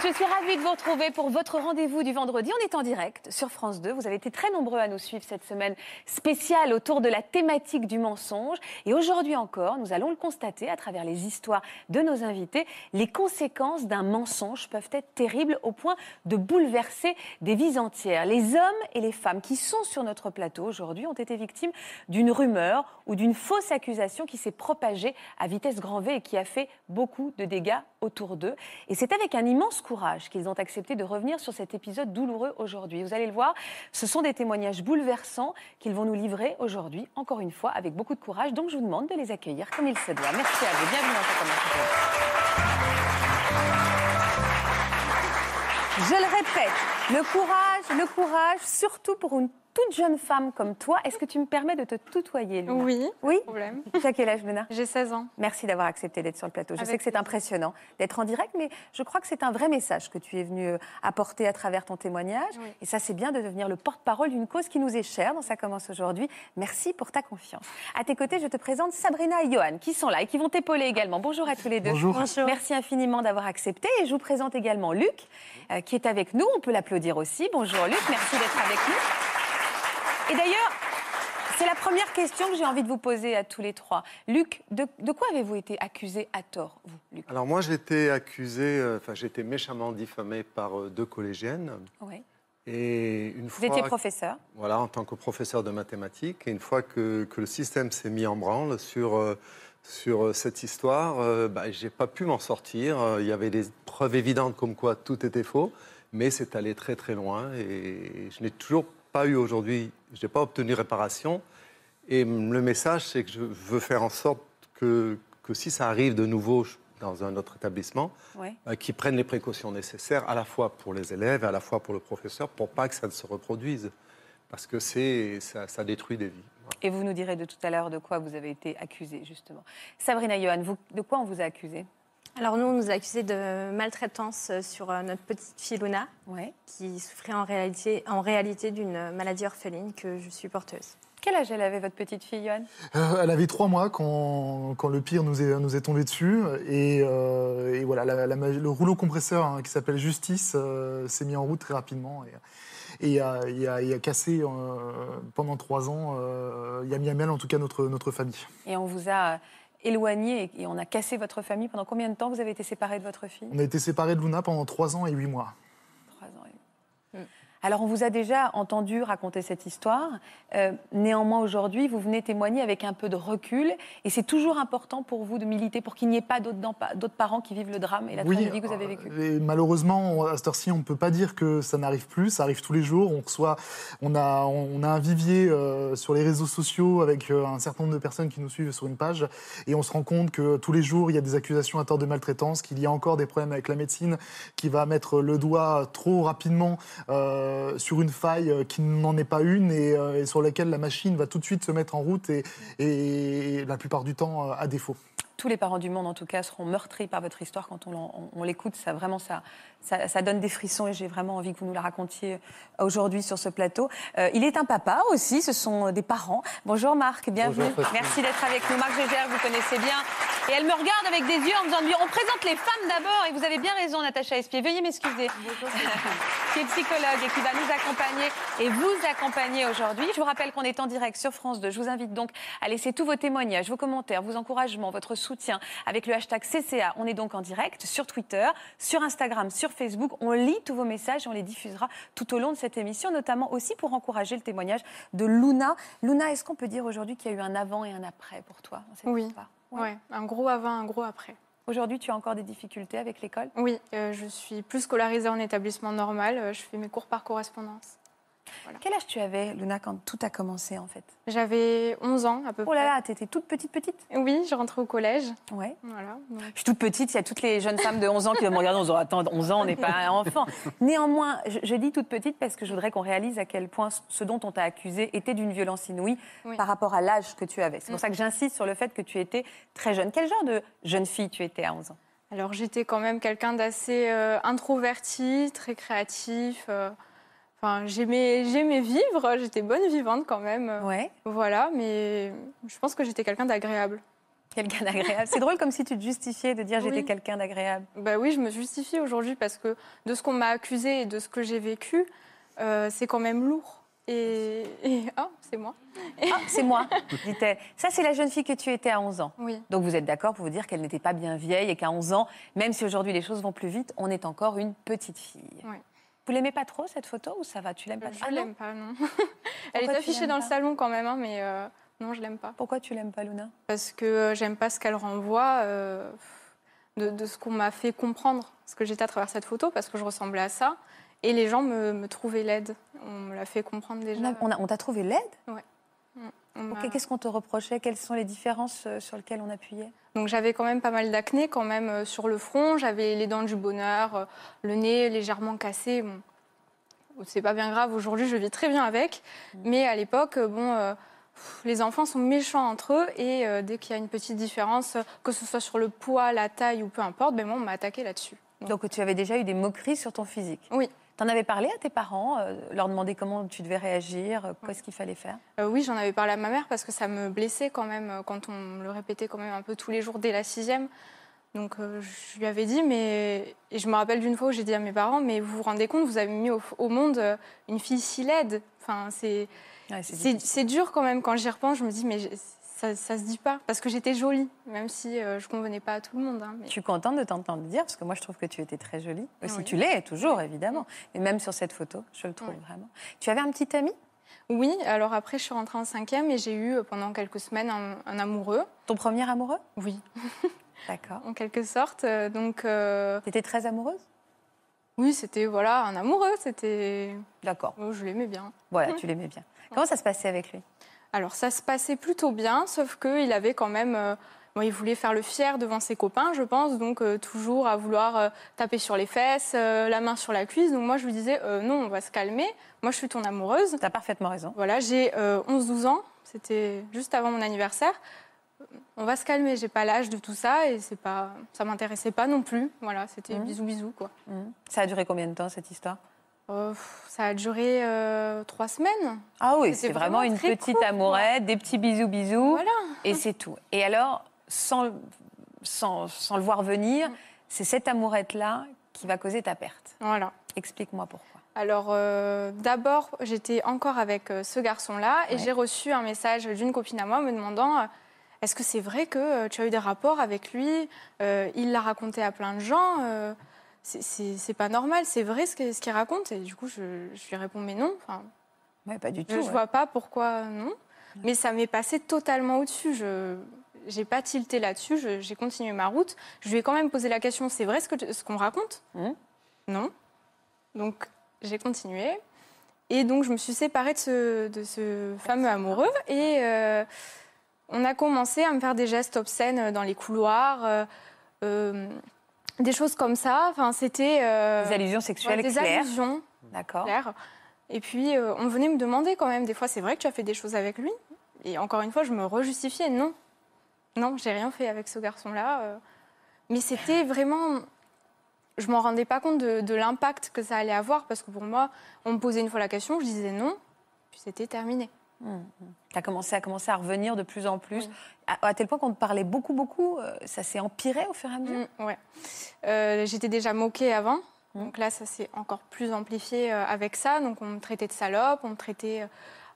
Je suis ravie de vous retrouver pour votre rendez-vous du vendredi. On est en direct sur France 2. Vous avez été très nombreux à nous suivre cette semaine spéciale autour de la thématique du mensonge. Et aujourd'hui encore, nous allons le constater à travers les histoires de nos invités. Les conséquences d'un mensonge peuvent être terribles au point de bouleverser des vies entières. Les hommes et les femmes qui sont sur notre plateau aujourd'hui ont été victimes d'une rumeur ou d'une fausse accusation qui s'est propagée à vitesse grand V et qui a fait beaucoup de dégâts autour d'eux. Et c'est avec un immense courage qu'ils ont accepté de revenir sur cet épisode douloureux aujourd'hui. Vous allez le voir, ce sont des témoignages bouleversants qu'ils vont nous livrer aujourd'hui, encore une fois, avec beaucoup de courage. Donc je vous demande de les accueillir comme il se doit. Merci à vous. Bienvenue dans ce Je le répète, le courage, le courage, surtout pour une toute jeune femme comme toi, est-ce que tu me permets de te tutoyer, Luna? Oui, oui? problème. Tu as quel âge, Luna? J'ai 16 ans. Merci d'avoir accepté d'être sur le plateau. Je sais que c'est impressionnant d'être en direct, mais je crois que c'est un vrai message que tu es venu euh, apporter à travers ton témoignage. Et ça, c'est bien de devenir le porte-parole d'une cause qui nous est chère dans Ça commence aujourd'hui. Merci pour ta confiance. À tes côtés, je te présente Sabrina et Johan, qui sont là et qui vont t'épauler également. Bonjour à tous les deux. Bonjour. Merci infiniment d'avoir accepté. Et je vous présente également Luc, euh, qui est avec nous. On peut l'applaudir aussi. Bonjour Luc, merci d'être avec nous. Et d'ailleurs, c'est la première question que j'ai envie de vous poser à tous les trois. Luc, de, quoi avez-vous été accusé à tort, vous, Luc? Alors moi, j'ai été accusé, euh, enfin, j'ai été méchamment diffamé par euh, deux collégiennes. Oui. Et une vous étiez professeur Voilà, en tant que professeur de mathématiques. Et une fois que, le système s'est mis en branle sur, euh, sur cette histoire, bah, je n'ai pas pu m'en sortir. Il y avait des preuves évidentes comme quoi tout était faux, mais c'est allé très très loin. Et je n'ai toujours pas eu aujourd'hui, je n'ai pas obtenu réparation. Et le message, c'est que je veux faire en sorte que, que si ça arrive de nouveau dans un autre établissement, bah, qu'ils prennent les précautions nécessaires à la fois pour les élèves et à la fois pour le professeur pour pas que ça ne se reproduise. Parce que ça, ça détruit des vies. Et vous nous direz de tout à l'heure de quoi vous avez été accusé, justement. Sabrina Johan, vous, de quoi on vous a accusé? Alors nous, on nous a accusé de maltraitance euh, sur euh, notre petite fille Luna, qui souffrait en réalité, en réalité d'une maladie orpheline que je suis porteuse. Quel âge elle avait, votre petite fille, Yoann euh, Elle avait trois mois quand, quand, le pire nous est, nous est tombé dessus. Et, et voilà, le rouleau compresseur hein, qui s'appelle Justice s'est mis en route très rapidement. Et, et il, a, a, cassé pendant trois ans, il a mis à mal en tout cas notre, notre famille. Et on vous a éloigné et on a cassé votre famille. Pendant combien de temps vous avez été séparés de votre fille? On a été séparés de Luna pendant trois ans et huit mois. Trois ans et huit. Alors, on vous a déjà entendu raconter cette histoire. Euh, néanmoins, aujourd'hui, vous venez témoigner avec un peu de recul. Et c'est toujours important pour vous de militer pour qu'il n'y ait pas d'autres parents qui vivent le drame et la tragédie que vous avez vécue. Euh, malheureusement, à cette heure-ci, on ne peut pas dire que ça n'arrive plus. Ça arrive tous les jours. On, reçoit, on, a, on a un vivier euh, sur les réseaux sociaux avec un certain nombre de personnes qui nous suivent sur une page. Et on se rend compte que tous les jours, il y a des accusations à tort de maltraitance, qu'il y a encore des problèmes avec la médecine qui va mettre le doigt trop rapidement. Euh, sur une faille euh, qui n'en est pas une euh, et, sur laquelle la machine va tout de suite se mettre en route et, et la plupart du temps à défaut tous les parents du monde, en tout cas, seront meurtris par votre histoire quand on, l'écoute. Ça, vraiment, ça, ça, donne des frissons et j'ai vraiment envie que vous nous la racontiez aujourd'hui sur ce plateau. Euh, il est un papa aussi, ce sont des parents. Bonjour Marc, bienvenue. Merci d'être avec nous. Marc Gégère, vous connaissez bien. Et elle me regarde avec des yeux en me disant on présente les femmes d'abord. Et vous avez bien raison, Natacha Espier. Veuillez m'excuser. qui est psychologue et qui va nous accompagner et vous accompagner aujourd'hui. Je vous rappelle qu'on est en direct sur France 2. Je vous invite donc à laisser tous vos témoignages, vos commentaires, vos encouragements, votre soutien soutien avec le hashtag CCA. On est donc en direct sur Twitter, sur Instagram, sur Facebook. On lit tous vos messages et on les diffusera tout au long de cette émission, notamment aussi pour encourager le témoignage de Luna. Luna, est-ce qu'on peut dire aujourd'hui qu'il y a eu un avant et un après pour toi Oui, ouais. un gros avant, un gros après. Aujourd'hui, tu as encore des difficultés avec l'école? Oui, euh, je suis plus scolarisée en établissement normal. Euh, je fais mes cours par correspondance. Quel âge tu avais, Luna, quand tout a commencé en fait? J'avais 11 ans à peu près. Oh là là, t'étais toute petite, petite? Oui, je rentrais au collège. Ouais. Voilà. Je suis toute petite, il y a toutes les jeunes femmes de 11 ans qui me regarder en disant Attends, 11 ans, on n'est pas un enfant. Néanmoins, je, dis toute petite parce que je voudrais qu'on réalise à quel point ce dont on t'a accusé était d'une violence inouïe par rapport à l'âge que tu avais. C'est pour mm. ça que j'insiste sur le fait que tu étais très jeune. Quel genre de jeune fille tu étais à 11 ans? Alors j'étais quand même quelqu'un d'assez euh, introverti, très créatif. Euh, Enfin, j'aimais, j'aimais vivre, j'étais bonne vivante quand même. Ouais. Voilà, mais je pense que j'étais quelqu'un d'agréable. Quelqu'un d'agréable. C'est drôle comme si tu te justifiais de dire j'étais quelqu'un d'agréable. Bah oui, je me justifie aujourd'hui parce que de ce qu'on m'a accusé et de ce que j'ai vécu, euh, c'est quand même lourd. Et, ah, c'est moi. Ah, c'est moi, dit-elle. Ça, c'est la jeune fille que tu étais à 11 ans. Oui. Donc vous êtes d'accord pour vous dire qu'elle n'était pas bien vieille et qu'à 11 ans, même si aujourd'hui les choses vont plus vite, on est encore une petite fille. Oui. Vous l'aimez pas trop cette photo ou ça va Tu l'aimes pas Je ah, l'aime pas, non. Elle est affichée dans le salon quand même, hein, mais euh, non, je l'aime pas. Pourquoi tu l'aimes pas, Luna? Parce que euh, j'aime pas ce qu'elle renvoie euh, de, ce qu'on m'a fait comprendre, ce que j'étais à travers cette photo, parce que je ressemblais à ça. Et les gens me, trouvaient laide. On me l'a fait comprendre déjà. On, t'a trouvé laide? Ouais. Qu'est-ce qu'on te reprochait? Quelles sont les différences sur lesquelles on appuyait? Donc j'avais quand même pas mal d'acné quand même euh, sur le front, j'avais les dents du bonheur, euh, le nez légèrement cassé. Bon, c'est pas bien grave aujourd'hui, je vis très bien avec. Mm. Mais à l'époque, euh, bon, les enfants sont méchants entre eux et dès qu'il y a une petite différence, que ce soit sur le poids, la taille ou peu importe, ben moi on m'a attaqué là-dessus. Donc tu avais déjà eu des moqueries sur ton physique? Oui. T'en avais parlé à tes parents, euh, leur demander comment tu devais réagir, euh, qu'est-ce qu'il fallait faire? Euh, Oui, j'en avais parlé à ma mère parce que ça me blessait quand même quand on me le répétait quand même un peu tous les jours dès la sixième. Donc je lui avais dit, mais et je me rappelle d'une fois où j'ai dit à mes parents, mais vous vous rendez compte, vous avez mis au, monde une fille si laide. Enfin, c'est c'est dur quand même quand j'y repense. Je me dis, mais ça, ça se dit pas. Parce que j'étais jolie, même si euh, je convenais pas à tout le monde. Hein, je suis contente de t'entendre dire, parce que moi je trouve que tu étais très jolie. Aussi, tu l'es toujours, évidemment. Mais même sur cette photo, je le trouve vraiment. Tu avais un petit ami? Oui, alors après je suis rentrée en cinquième et j'ai eu euh, pendant quelques semaines un, amoureux. Ton premier amoureux? Oui. D'accord. en quelque sorte. Euh, donc. Tu étais très amoureuse? Oui, c'était voilà un amoureux, c'était. D'accord. Oh, je l'aimais bien. Voilà, tu l'aimais bien. Comment ça se passait avec lui? Alors ça se passait plutôt bien, sauf qu'il avait quand même... Euh, il voulait faire le fier devant ses copains, je pense, donc euh, toujours à vouloir euh, taper sur les fesses, la main sur la cuisse. Donc moi, je lui disais, non, on va se calmer. Moi, je suis ton amoureuse. Tu as parfaitement raison. Voilà, j'ai 11-12 ans. C'était juste avant mon anniversaire. On va se calmer. J'ai pas l'âge de tout ça et c'est pas, ça m'intéressait pas non plus. Voilà, c'était mmh. bisous bisous quoi. Mmh. Ça a duré combien de temps cette histoire? Euh, ça a duré euh, trois semaines. Ah oui, c'est vraiment, une petite amourette, des petits bisous bisous. Voilà. Et c'est tout. Et alors, sans, sans, sans le voir venir, mm. c'est cette amourette-là qui va causer ta perte. Voilà. Explique-moi pourquoi. Alors, euh, d'abord, j'étais encore avec ce garçon-là et j'ai reçu un message d'une copine à moi me demandant Est-ce que c'est vrai que tu as eu des rapports avec lui? Il l'a raconté à plein de gens c'est pas normal, c'est vrai ce qu'il raconte. Et du coup, je, lui réponds, mais non. Enfin, pas du tout. Je, vois pas pourquoi non. Mais ça m'est passé totalement au-dessus. Je n'ai pas tilté là-dessus, j'ai continué ma route. Je lui ai quand même posé la question, c'est vrai ce qu'on raconte mmh. Non. Donc, j'ai continué. Et donc, je me suis séparée de ce, de ce fameux amoureux. Et euh, on a commencé à me faire des gestes obscènes dans les couloirs. Euh, euh, des choses comme ça. Enfin, c'était euh, des allusions sexuelles des allusions. D'accord. Et puis euh, on venait me demander quand même des fois, c'est vrai que tu as fait des choses avec lui. Et encore une fois, je me rejustifiais. Non, non, j'ai rien fait avec ce garçon-là. Euh. Mais c'était vraiment, je m'en rendais pas compte de, l'impact que ça allait avoir parce que pour moi, on me posait une fois la question, je disais non, puis c'était terminé. Tu as commencé à, commencer à revenir de plus en plus, à, tel point qu'on te parlait beaucoup, beaucoup. Euh, ça s'est empiré au fur et à mesure mmh, Ouais. Euh, j'étais déjà moquée avant. Mmh. Donc là, ça s'est encore plus amplifié euh, avec ça. Donc on me traitait de salope, on me traitait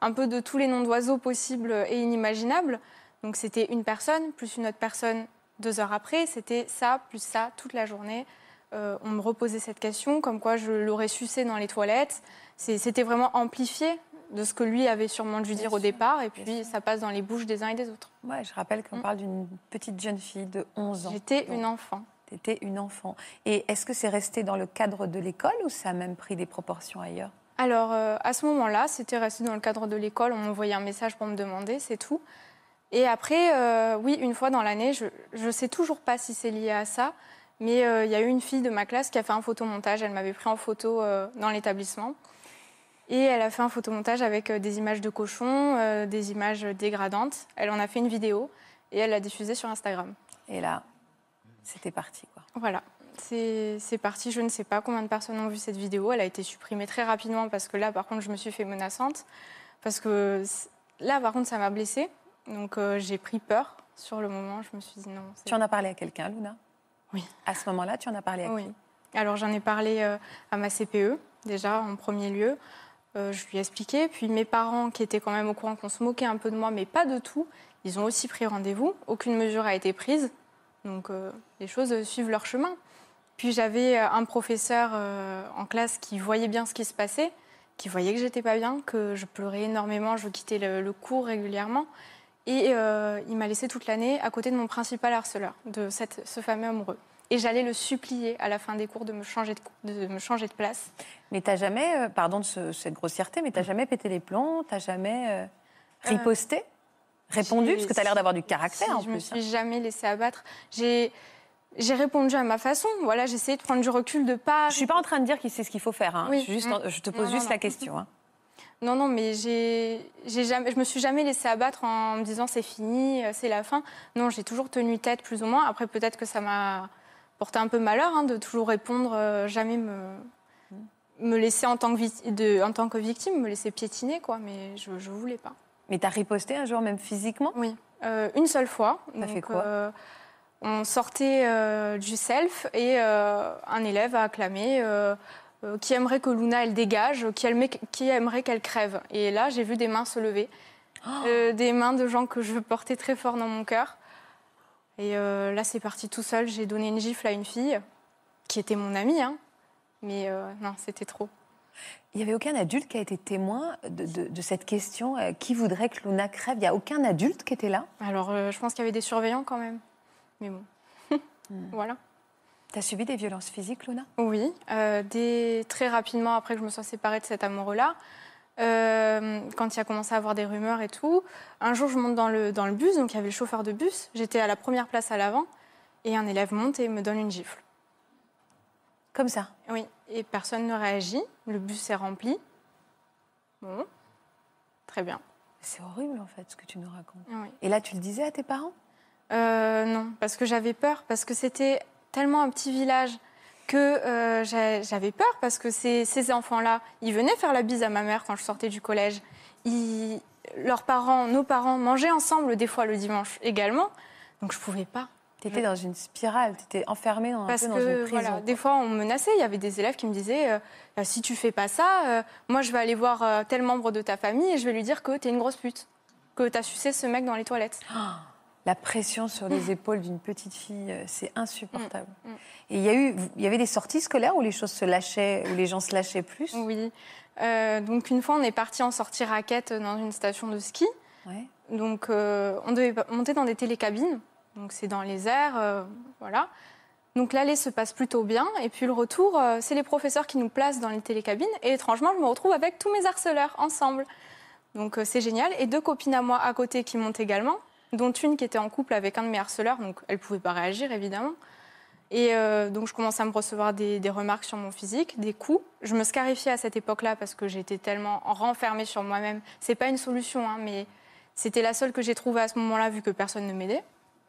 un peu de tous les noms d'oiseaux possibles et inimaginables. Donc c'était une personne, plus une autre personne deux heures après. C'était ça, plus ça, toute la journée. on me reposait cette question, comme quoi je l'aurais sucé dans les toilettes. C'était vraiment amplifié de ce que lui avait sûrement dû dire au départ, et puis ça passe dans les bouches des uns et des autres. Ouais, je rappelle qu'on mm. parle d'une petite jeune fille de 11 ans. J'étais une enfant. T'étais une enfant. Et est-ce que c'est resté dans le cadre de l'école ou ça a même pris des proportions ailleurs? Alors, euh, à ce moment-là, c'était resté dans le cadre de l'école. On m'envoyait un message pour me demander, c'est tout. Et après, euh, oui, une fois dans l'année, je ne sais toujours pas si c'est lié à ça, mais euh, il y a eu une fille de ma classe qui a fait un photomontage. Elle m'avait pris en photo dans l'établissement. Et elle a fait un photomontage avec des images de cochons, des images dégradantes. Elle en a fait une vidéo et elle l'a diffusée sur Instagram. Et là, c'était parti. Quoi. Voilà c'est parti. Je ne sais pas combien de personnes ont vu cette vidéo. Elle a été supprimée très rapidement parce que là, par contre, je me suis fait menaçante. Parce que là, par contre, ça m'a blessée. Donc, euh, j'ai pris peur sur le moment. Je me suis dit non. Tu en as parlé à quelqu'un, Luna? Oui. À ce moment-là, tu en as parlé à oui. Alors, j'en ai parlé euh, à ma CPE, déjà, en premier lieu. Euh, je lui ai expliqué. Puis mes parents, qui étaient quand même au courant qu'on se moquait un peu de moi, mais pas de tout, ils ont aussi pris rendez-vous. Aucune mesure a été prise. Donc, les choses suivent leur chemin. Puis j'avais euh, un professeur euh, en classe qui voyait bien ce qui se passait, qui voyait que j'étais pas bien, que je pleurais énormément, je quittais le, cours régulièrement. Et euh, il m'a laissé toute l'année à côté de mon principal harceleur, de ce fameux amoureux. Et j'allais le supplier à la fin des cours de me changer de, de me changer de place. Mais t'as jamais, pardon de cette grossièreté, mais t'as jamais pété les plombs, t'as jamais riposté, répondu, parce que t'as l'air d'avoir du caractère en je plus. Je me suis jamais laissée abattre. J'ai j'ai répondu à ma façon. Voilà, j'ai essayé de prendre du recul, de pas. Je suis pas en train de dire qu'il sait ce qu'il faut faire. Hein. Juste, je te pose juste la question. Hein. Non, non, mais j'ai, jamais, je me suis jamais laissée abattre en me disant c'est fini, euh, c'est la fin. Non, j'ai toujours tenu tête plus ou moins. Après, peut-être que ça m'a porté un peu malheur hein, de toujours répondre, euh, jamais me, me laisser en tant, que, de, en tant que victime, me laisser piétiner, quoi. Mais je, ne voulais pas. Mais tu as riposté un jour, même physiquement? Oui, euh, une seule fois. T'as fait quoi? on sortait euh, du self et euh, un élève a acclamé euh, qui aimerait que Luna elle dégage, qui, aimerait qu'elle crève. Et là, j'ai vu des mains se lever, oh. des mains de gens que je portais très fort dans mon cœur. Et là, c'est parti tout seul. J'ai donné une gifle à une fille qui était mon amie, hein. mais non, c'était trop. Il n'y avait aucun adulte qui a été témoin de, cette question qui voudrait que Luna crève? Il n'y a aucun adulte qui était là? Alors, je pense qu'il y avait des surveillants quand même. Mais bon, hmm. voilà. Tu as subi des violences physiques, Luna? Oui, euh, très rapidement après que je me sois séparée de cet amoureux-là. Euh, quand il a commencé à avoir des rumeurs et tout. Un jour, je monte dans le, dans le bus, donc il y avait le chauffeur de bus. J'étais à la première place à l'avant, et un élève monte et me donne une gifle. Comme ça? Oui, et personne ne réagit. Le bus est rempli. Bon, très bien. C'est horrible en fait ce que tu nous racontes. Et là, tu le disais à tes parents? Euh, non, parce que j'avais peur, parce que c'était tellement un petit village que euh, j'avais peur, parce que ces, ces enfants-là, ils venaient faire la bise à ma mère quand je sortais du collège. Ils, leurs parents, nos parents mangeaient ensemble des fois le dimanche également, donc je pouvais pas. Tu étais dans une spirale, tu étais enfermée dans, Parce un peu dans une prison. Voilà, des fois, on me menaçait. Il y avait des élèves qui me disaient euh, si tu fais pas ça, moi, je vais aller voir tel membre de ta famille et je vais lui dire que tu es une grosse pute, que tu as sucé ce mec dans les toilettes. Ah la pression sur les épaules d'une petite fille, euh, c'est insupportable. Mm, mm. Et il y, a eu, il y avait des sorties scolaires où les choses se lâchaient, où les gens se lâchaient plus? Oui. Euh, donc une fois, on est parti en sortie raquette dans une station de ski. Donc euh, on devait monter dans des télécabines. Donc c'est dans les airs, voilà. Donc l'aller se passe plutôt bien. Et puis le retour, c'est les professeurs qui nous placent dans les télécabines. Et étrangement, je me retrouve avec tous mes harceleurs ensemble. Donc c'est génial. Et deux copines à moi à côté qui montent également dont une qui était en couple avec un de mes harceleurs, donc elle ne pouvait pas réagir évidemment. Et euh, donc je commençais à me recevoir des, remarques sur mon physique, des coups. Je me scarifiais à cette époque-là parce que j'étais tellement renfermée sur moi-même. C'est pas une solution, hein, mais c'était la seule que j'ai trouvée à ce moment-là vu que personne ne m'aidait.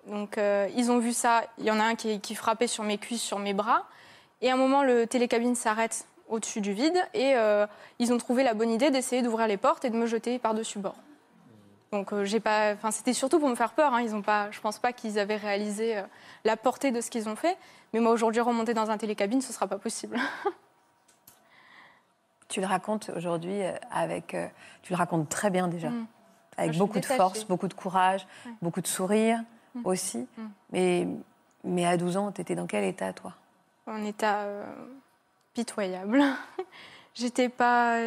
Donc euh, ils ont vu ça. Il y en a un qui, frappait sur mes cuisses, sur mes bras. Et à un moment, le télécabine s'arrête au-dessus du vide et euh, ils ont trouvé la bonne idée d'essayer d'ouvrir les portes et de me jeter par-dessus bord. Donc euh, j'ai pas, enfin c'était surtout pour me faire peur. Hein. Ils ont pas, je pense pas qu'ils avaient réalisé euh, la portée de ce qu'ils ont fait. Mais moi aujourd'hui remonter dans un télécabine, ce sera pas possible. tu le racontes aujourd'hui euh, avec, tu le racontes très bien déjà, mm. avec beaucoup de force, beaucoup de courage, beaucoup de sourire mm. aussi. Mm. Mais mais à 12 ans, tu étais dans quel état toi? En état pitoyable. J'étais pas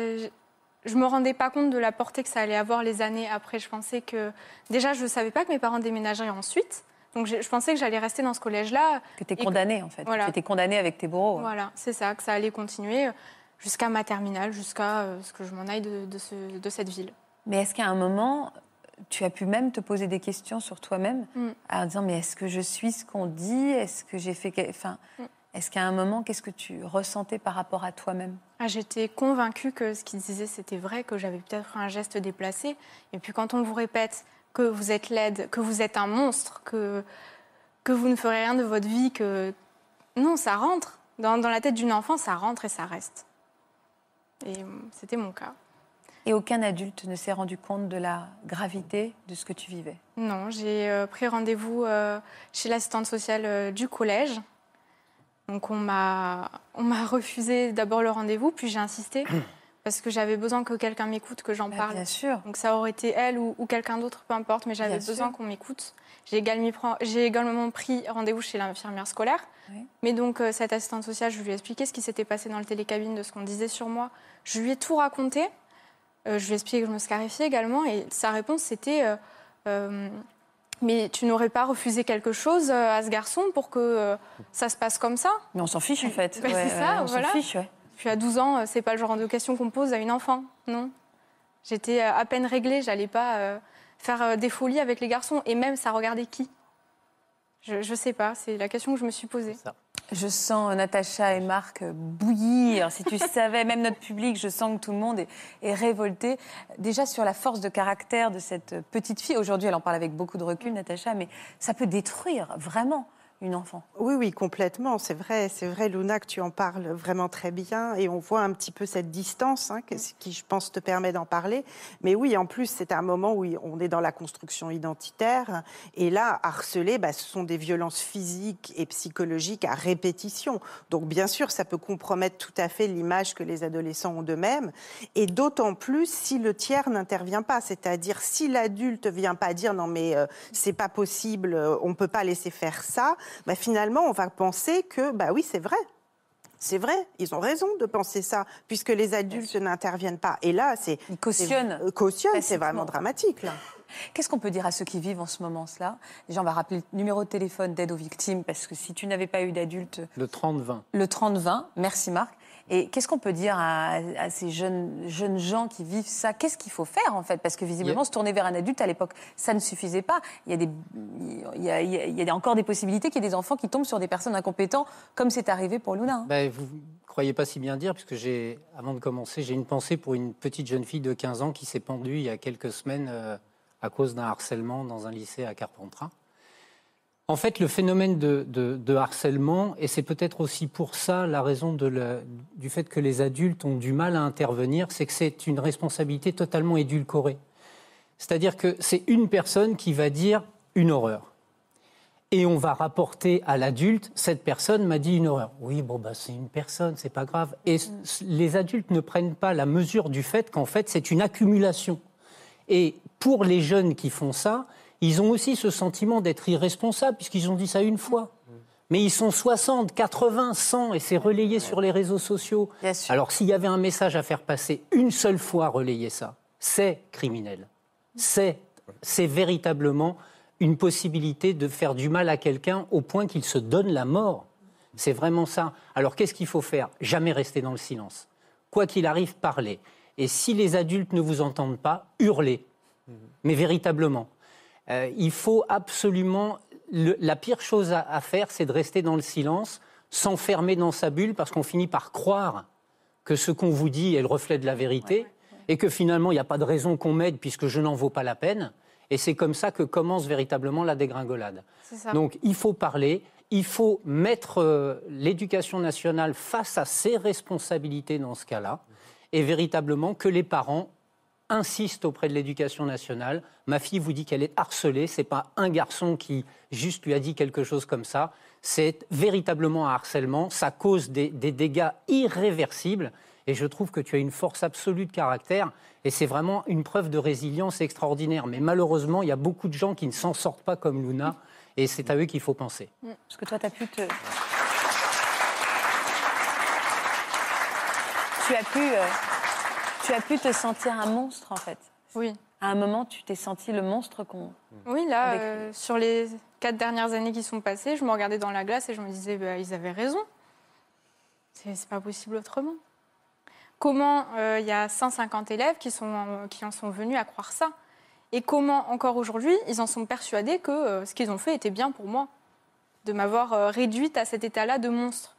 je me rendais pas compte de la portée que ça allait avoir les années après. Je pensais que déjà je ne savais pas que mes parents déménageraient ensuite. Donc je, pensais que j'allais rester dans ce collège-là. Tu étais condamnée en fait. Tu étais condamnée avec tes bourreaux. Voilà, c'est ça, que ça allait continuer. jusqu'à ma terminale, jusqu'à euh, ce que je m'en aille de, de ce- de cette ville. Mais est-ce qu'à un moment, tu as pu même te poser des questions sur toi-même Mm. en disant mais est-ce que je suis ce qu'on dit? Est-ce que j'ai fait... Enfin, Mm. Est-ce qu'à un moment, qu'est-ce que tu ressentais par rapport à toi-même? Ah, J'étais convaincue que ce qu'il disait, c'était vrai, que j'avais peut-être un geste déplacé. Et puis quand on vous répète que vous êtes laide, que vous êtes un monstre, que, que vous ne ferez rien de votre vie, que... Non, ça rentre. Dans, dans la tête d'une enfant, ça rentre et ça reste. Et euh, c'était mon cas. Et aucun adulte ne s'est rendu compte de la gravité de ce que tu vivais? Non, j'ai euh, pris rendez-vous euh, chez l'assistante sociale euh, du collège. Donc on m'a refusé d'abord le rendez-vous, puis j'ai insisté parce que j'avais besoin que quelqu'un m'écoute, que j'en Bah, parle. Bien sûr. Donc ça aurait été elle ou, ou quelqu'un d'autre, peu importe, mais j'avais besoin qu'on m'écoute. J'ai également, pris- j'ai également pris rendez-vous chez l'infirmière scolaire. Oui. Mais donc euh, cette assistante sociale, je lui ai expliqué ce qui s'était passé dans le télécabine, de ce qu'on disait sur moi. Je lui ai tout raconté. Euh, je lui ai expliqué que je me scarifiais également. Et sa réponse, c'était euh, Mais tu n'aurais pas refusé quelque chose euh, à ce garçon pour que euh, ça se passe comme ça? Mais on s'en fiche en fait. C'est ça, on voilà. s'en fiche, ouais. Puis à 12 ans, euh, c'est pas le genre de question qu'on pose à une enfant, non? J'étais euh, à peine réglée, j'allais pas euh, faire euh, des folies avec les garçons. Et même, ça regardait qui? Je, je sais pas, c'est la question que je me suis posée. Ça. Je sens Natacha et Marc bouillir. Si tu savais, même notre public, je sens que tout le monde est, est révolté. Déjà sur la force de caractère de cette petite fille. Aujourd'hui, elle en parle avec beaucoup de recul, Natacha, mais ça peut détruire vraiment Oui, oui, complètement. C'est vrai, c'est vrai, Luna, que tu en parles vraiment très bien. Et on voit un petit peu cette distance hein, qui, je pense, te permet d'en parler. Mais oui, en plus, c'est un moment où on est dans la construction identitaire. Et là, harceler, bah, ce sont des violences physiques et psychologiques à répétition. Donc, bien sûr, ça peut compromettre tout à fait l'image que les adolescents ont d'eux-mêmes. Et d'autant plus si le tiers n'intervient pas. C'est-à-dire, si l'adulte vient pas dire non, mais euh, c'est pas possible, euh, on peut pas laisser faire ça, bah, finalement, on va penser que, bah oui, c'est vrai. C'est vrai, ils ont raison de penser ça, puisque les adultes n'interviennent pas. Et là, c'est. Ils cautionnent. c'est- euh, cautionnent, c'est vraiment dramatique, là. Qu'est-ce qu'on peut dire à ceux qui vivent en ce moment cela? Déjà, on va rappeler le numéro de téléphone d'aide aux victimes, parce que si tu n'avais pas eu d'adulte, Le 30-20. le 30-20, merci Marc. Et qu'est-ce qu'on peut dire à, à ces jeunes, jeunes gens qui vivent ça? Qu'est-ce qu'il faut faire en fait? Parce que visiblement, Yeah. se tourner vers un adulte à l'époque, ça ne suffisait pas. Il y a, des, il y a, il y a- encore des possibilités qu'il y ait des enfants qui tombent sur des personnes incompétentes, comme c'est arrivé pour Luna. hein. Ben, vous ne croyez pas si bien dire, puisque j'ai, avant de commencer, j'ai une pensée pour une petite jeune fille de 15 ans qui s'est pendue il y a quelques semaines euh, à cause d'un harcèlement dans un lycée à Carpentras. En fait, le phénomène de, harcèlement, et c'est peut-être aussi pour ça la raison du fait que les adultes ont du mal à intervenir, c'est que c'est une responsabilité totalement édulcorée. C'est-à-dire que c'est une personne qui va dire une horreur. Et on va rapporter à l'adulte, cette personne m'a dit une horreur. Oui, bon, bah, c'est une personne, c'est pas grave. Et les adultes ne prennent pas la mesure du fait qu'en fait, c'est une accumulation. Et pour les jeunes qui font ça, ils ont aussi ce sentiment d'être irresponsables, puisqu'ils ont dit ça une fois. Mais ils sont 60, 80, 100, et c'est relayé sur les réseaux sociaux. Alors, s'il y avait un message à faire passer une seule fois relayer ça, c'est criminel. C'est, c'est véritablement une possibilité de faire du mal à quelqu'un au point qu'il se donne la mort. C'est vraiment ça. Alors, qu'est-ce qu'il faut faire? Jamais rester dans le silence. Quoi qu'il arrive, parler. Et si les adultes ne vous entendent pas, hurlez. Mais véritablement. Euh, il faut absolument. le- la pire chose à, à faire, c'est de rester dans le silence, s'enfermer dans sa bulle, parce qu'on finit par croire que ce qu'on vous dit est le reflet de la vérité, et que finalement, il n'y a pas de raison qu'on m'aide, puisque je n'en vaux pas la peine. Et c'est comme ça que commence véritablement la dégringolade. Donc il faut parler, il faut mettre euh, l'éducation nationale face à ses responsabilités dans ce cas-là, et véritablement que les parents insistent auprès de l'éducation nationale. Ma fille vous dit qu'elle est harcelée, c'est pas un garçon qui juste lui a dit quelque chose comme ça, c'est véritablement un harcèlement, ça cause des, des dégâts irréversibles. Et je trouve que tu as une force absolue de caractère. Et c'est vraiment une preuve de résilience extraordinaire. Mais malheureusement, il y a beaucoup de gens qui ne s'en sortent pas comme Luna. Et c'est à eux qu'il faut penser. Parce que toi, tu as pu te. Tu as pu, euh, tu as pu te sentir un monstre, en fait. Oui. À un moment, tu t'es senti le monstre qu'on. Oui, là, euh, sur les quatre dernières années qui sont passées, je me regardais dans la glace et je me disais, bah, ils avaient raison. C'est pas possible autrement. comment euh, il y a 150 élèves qui, sont, qui en sont venus à croire ça? Et comment, encore aujourd'hui, ils en sont persuadés que euh, ce qu'ils ont fait était bien pour moi De m'avoir réduite à cet état-là de monstre?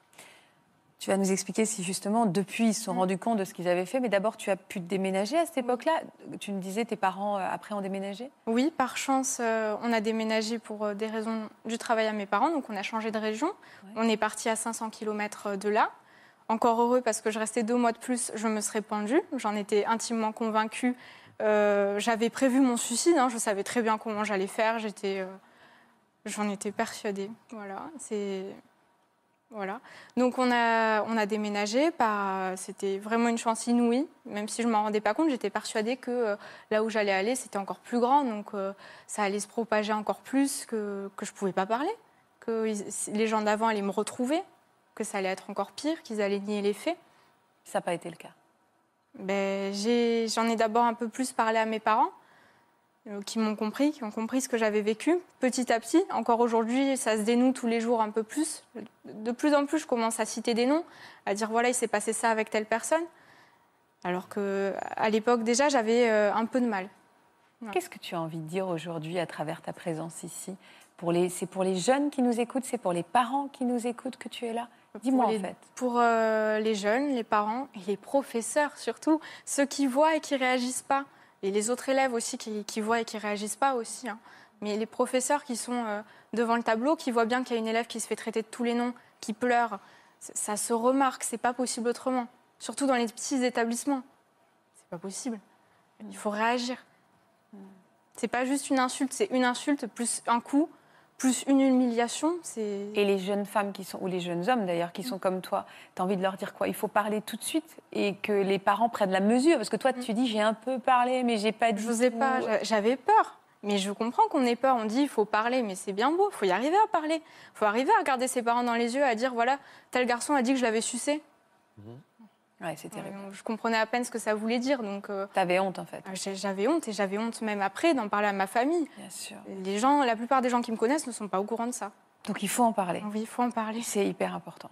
Tu vas nous expliquer si justement, depuis, ils se sont rendus compte de ce qu'ils avaient fait. Mais d'abord, tu as pu déménager à cette époque-là. Tu me disais, tes parents, euh, après, ont déménagé? Oui, par chance, euh, on a déménagé pour euh, des raisons du travail à mes parents. Donc, on a changé de région. On est parti à 500 km de là. Encore heureux parce que je restais deux mois de plus, je me serais pendue. J'en étais intimement convaincue. Euh, J'avais prévu mon suicide. hein. Je savais très bien comment j'allais faire. J'étais, euh, j'en étais persuadée. Voilà, c'est voilà. Donc on a, on a déménagé. par- C'était vraiment une chance inouïe. Même si je m'en rendais pas compte, j'étais persuadée que euh, là où j'allais aller, c'était encore plus grand. Donc euh, ça allait se propager encore plus, que, que je pouvais pas parler, que ils- les gens d'avant allaient me retrouver, que ça allait être encore pire, qu'ils allaient nier les faits. Ça n'a pas été le cas. Ben, j'ai- J'en ai, d'abord un peu plus parlé à mes parents, qui m'ont compris, qui ont compris ce que j'avais vécu. Petit à petit, encore aujourd'hui, ça se dénoue tous les jours un peu plus. De plus en plus, je commence à citer des noms, à dire voilà, il s'est passé ça avec telle personne. Alors que à l'époque déjà, j'avais euh, un peu de mal. Qu'est-ce que tu as envie de dire aujourd'hui à travers ta présence ici? Pour les, C'est pour les jeunes qui nous écoutent, c'est pour les parents qui nous écoutent que tu es là? Dis-moi en fait. Pour euh, les jeunes, les parents et les professeurs surtout, ceux qui voient et qui réagissent pas. Et les autres élèves aussi qui, voient et qui réagissent pas aussi. hein. Mais les professeurs qui sont euh, devant le tableau, qui voient bien qu'il y a une élève qui se fait traiter de tous les noms, qui pleure, ça se remarque, c'est pas possible autrement. Surtout dans les petits établissements. C'est pas possible. Il faut réagir. C'est pas juste une insulte, c'est une insulte plus un coup, plus une humiliation. C'est Et les jeunes femmes qui sont, ou les jeunes hommes d'ailleurs, qui sont comme toi, tu as envie de leur dire quoi? Il faut parler tout de suite et que les parents prennent la mesure. Parce que toi, tu dis, j'ai un peu parlé, mais j'ai pas dit. Je n'osais tout. pas, j'a- j'avais peur. Mais je comprends qu'on ait peur. On dit il faut parler, mais c'est bien beau. Il faut y arriver à parler. Il faut arriver à regarder ses parents dans les yeux, à dire voilà, tel garçon a dit que je l'avais sucé. Ouais, c'est terrible. Euh, Je comprenais à peine ce que ça voulait dire. Donc euh, T'avais honte en fait. j'ai- j'avais honte et j'avais honte même après d'en parler à ma famille. Bien sûr. Les gens, la plupart des gens qui me connaissent ne sont pas au courant de ça. Donc il faut en parler. Oui, il faut en parler. C'est hyper important.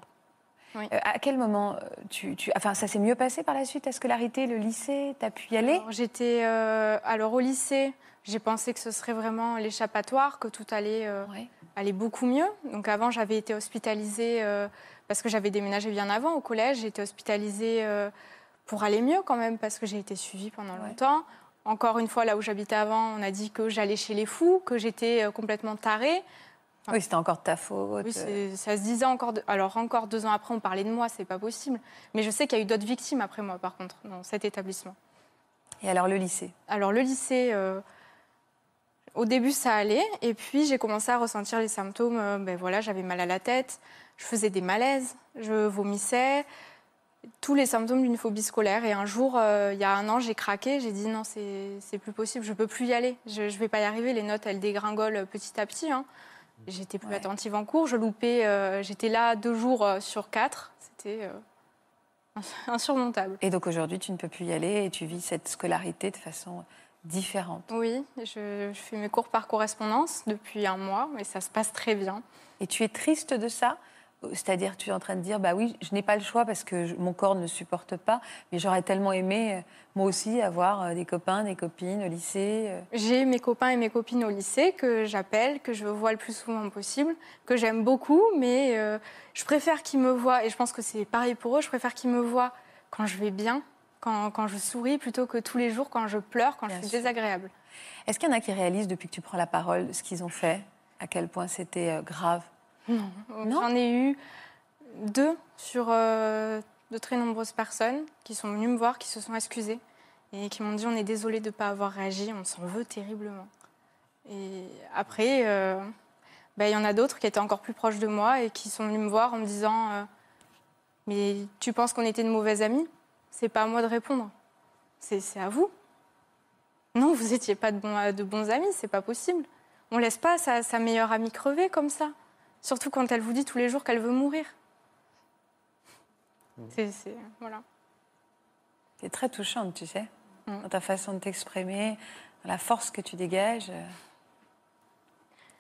Oui. Euh, à quel moment euh, tu, tu- Enfin, ça s'est mieux passé par la suite? La scolarité, le lycée Tu as pu y aller? Alors, J'étais euh, alors au lycée. J'ai pensé que ce serait vraiment l'échappatoire, que tout allait euh, Ouais. allait beaucoup mieux. Donc avant, j'avais été hospitalisée euh, parce que j'avais déménagé bien avant au collège. J'ai été hospitalisée euh, pour aller mieux quand même parce que j'ai été suivie pendant Ouais. longtemps. Encore une fois, là où j'habitais avant, on a dit que j'allais chez les fous, que j'étais euh, complètement tarée. Oui, c'était encore de ta faute. Oui, c'est- ça se disait encore. de- Alors encore deux ans après, on parlait de moi, c'est pas possible. Mais je sais qu'il y a eu d'autres victimes après moi, par contre, dans cet établissement. Et alors le lycée? Alors le lycée, euh, au début ça allait, et puis j'ai commencé à ressentir les symptômes. euh, ben voilà, j'avais mal à la tête, je faisais des malaises, je vomissais, tous les symptômes d'une phobie scolaire. Et un jour, euh, il y a un an, j'ai craqué, j'ai dit non, c'est plus possible, je peux plus y aller, je, je vais pas y arriver. Les notes, elles dégringolent petit à petit. hein. J'étais plus Ouais. attentive en cours, je loupais, euh, j'étais là deux jours euh, sur quatre, c'était euh, insurmontable. Et donc aujourd'hui, tu ne peux plus y aller et tu vis cette scolarité de façon différente. Oui, je, je fais mes cours par correspondance depuis un mois et ça se passe très bien. Et tu es triste de ça? C'est-à-dire, tu es en train de dire, bah oui, je n'ai pas le choix parce que je- mon corps ne supporte pas, mais j'aurais tellement aimé, euh, moi aussi, avoir euh, des copains, des copines au lycée. euh. J'ai mes copains et mes copines au lycée que j'appelle, que je vois le plus souvent possible, que j'aime beaucoup, mais euh, je préfère qu'ils me voient, et je pense que c'est pareil pour eux, je préfère qu'ils me voient quand je vais bien, quand, quand je souris, plutôt que tous les jours quand je pleure, quand Bien je suis sûr. désagréable. Est-ce qu'il y en a qui réalisent depuis que tu prends la parole ce qu'ils ont fait? À quel point c'était grave? Non J'en ai eu deux sur euh, de très nombreuses personnes qui sont venues me voir, qui se sont excusées et qui m'ont dit on est désolé de ne pas avoir réagi, on s'en veut terriblement. Et après, euh, ben, il y en a d'autres qui étaient encore plus proches de moi et qui sont venus me voir en me disant euh, mais tu penses qu'on était de mauvais amis? C'est pas à moi de répondre, c'est à vous. Non, vous n'étiez pas de bons, de bons amis, c'est pas possible. On laisse pas sa, sa meilleure amie crever comme ça. Surtout quand elle vous dit tous les jours qu'elle veut mourir. C'est, c'est- voilà. C'est très touchante, tu sais, Mm. dans ta façon de t'exprimer, dans la force que tu dégages.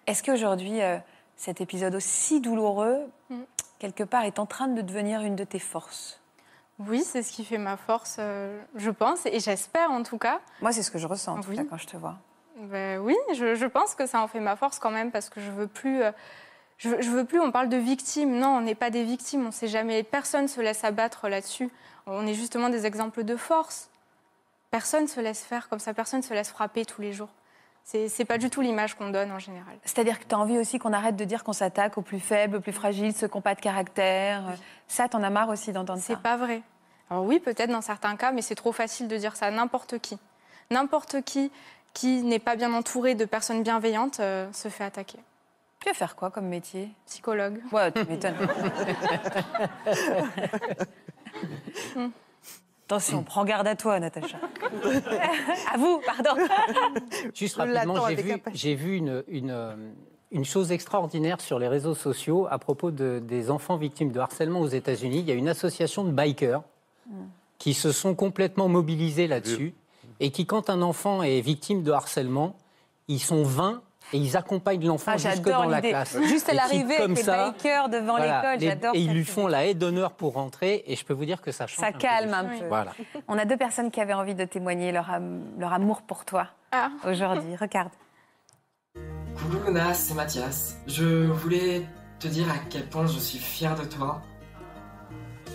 Est-ce qu'aujourd'hui, euh, cet épisode aussi douloureux, Mm. quelque part, est en train de devenir une de tes forces? Oui, c'est ce qui fait ma force, euh, je pense, et j'espère en tout cas. Moi, c'est ce que je ressens en tout Oui. cas quand je te vois. Ben oui, je, je pense que ça en fait ma force quand même parce que je veux plus. euh, je, veux- je veux plus. On parle de victimes. Non, on n'est pas des victimes. On sait jamais. Personne se laisse abattre là-dessus. On est justement des exemples de force. Personne se laisse faire comme ça. Personne se laisse frapper tous les jours. C'est pas du tout l'image qu'on donne en général. C'est-à-dire que tu as envie aussi qu'on arrête de dire qu'on s'attaque aux plus faibles, aux plus fragiles, ceux qui n'ont pas de caractère. Ça, t'en as marre aussi d'entendre ça. C'est pas vrai. Alors oui, peut-être dans certains cas, mais c'est trop facile de dire ça à n'importe qui. N'importe qui qui n'est pas bien entouré de personnes bienveillantes euh, se fait attaquer. Tu veux faire quoi comme métier? Psychologue. Ouais, tu m'étonnes. Attention, prends garde à toi, Natacha. à vous, pardon. Juste rapidement, j'ai vu, impatience. j'ai vu une, une, euh, une chose extraordinaire sur les réseaux sociaux à propos de- des enfants victimes de harcèlement aux États-Unis. Il y a une association de bikers qui se sont complètement mobilisés là-dessus et qui, quand un enfant est victime de harcèlement, ils sont 20 et ils accompagnent l'enfant Ah, jusque dans la classe. Juste à l'arrivée, comme avec les ça, bikers devant l'école, j'adore. Et ils lui idée. font la haie d'honneur pour rentrer et je peux vous dire que ça change. Ça un peu calme les un peu. Voilà. On a deux personnes qui avaient envie de témoigner leur, am- leur amour pour toi Ah. aujourd'hui. Regarde. Coucou Luna, c'est Mathias. Je voulais te dire à quel point je suis fier de toi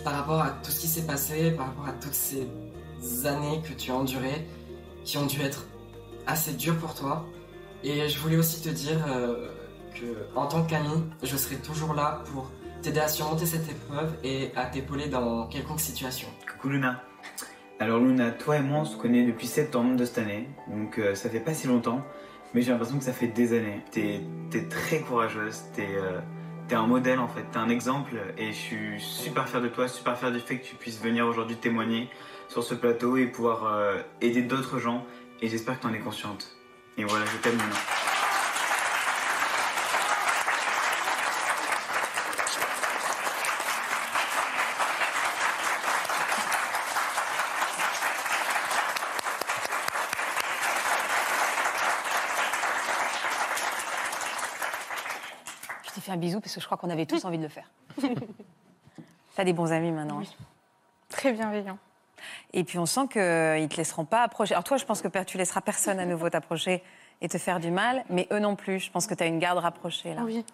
par rapport à tout ce qui s'est passé, par rapport à toutes ces années que tu as endurées, qui ont dû être assez dures pour toi. Et je voulais aussi te dire euh, que, en tant qu'ami, je serai toujours là pour t'aider à surmonter cette épreuve et à t'épauler dans quelconque situation. Coucou Luna. Alors Luna, toi et moi on se connaît depuis septembre de cette année, donc euh, ça fait pas si longtemps, mais j'ai l'impression que ça fait des années. T'es es très courageuse, t'es euh, t'es un modèle en fait, t'es un exemple et je suis super fier de toi, super fier du fait que tu puisses venir aujourd'hui témoigner sur ce plateau et pouvoir euh, aider d'autres gens et j'espère que t'en es consciente. Et voilà, je t'aime Luna. Je t'ai fait un bisou parce que je crois qu'on avait tous envie de le faire. T'as des bons amis maintenant. hein. Très bienveillant. Et puis on sent qu'ils ne te laisseront pas approcher. Alors toi, je pense que tu laisseras personne à nouveau t'approcher et te faire du mal, mais eux non plus. Je pense que tu as une garde rapprochée là. Oui.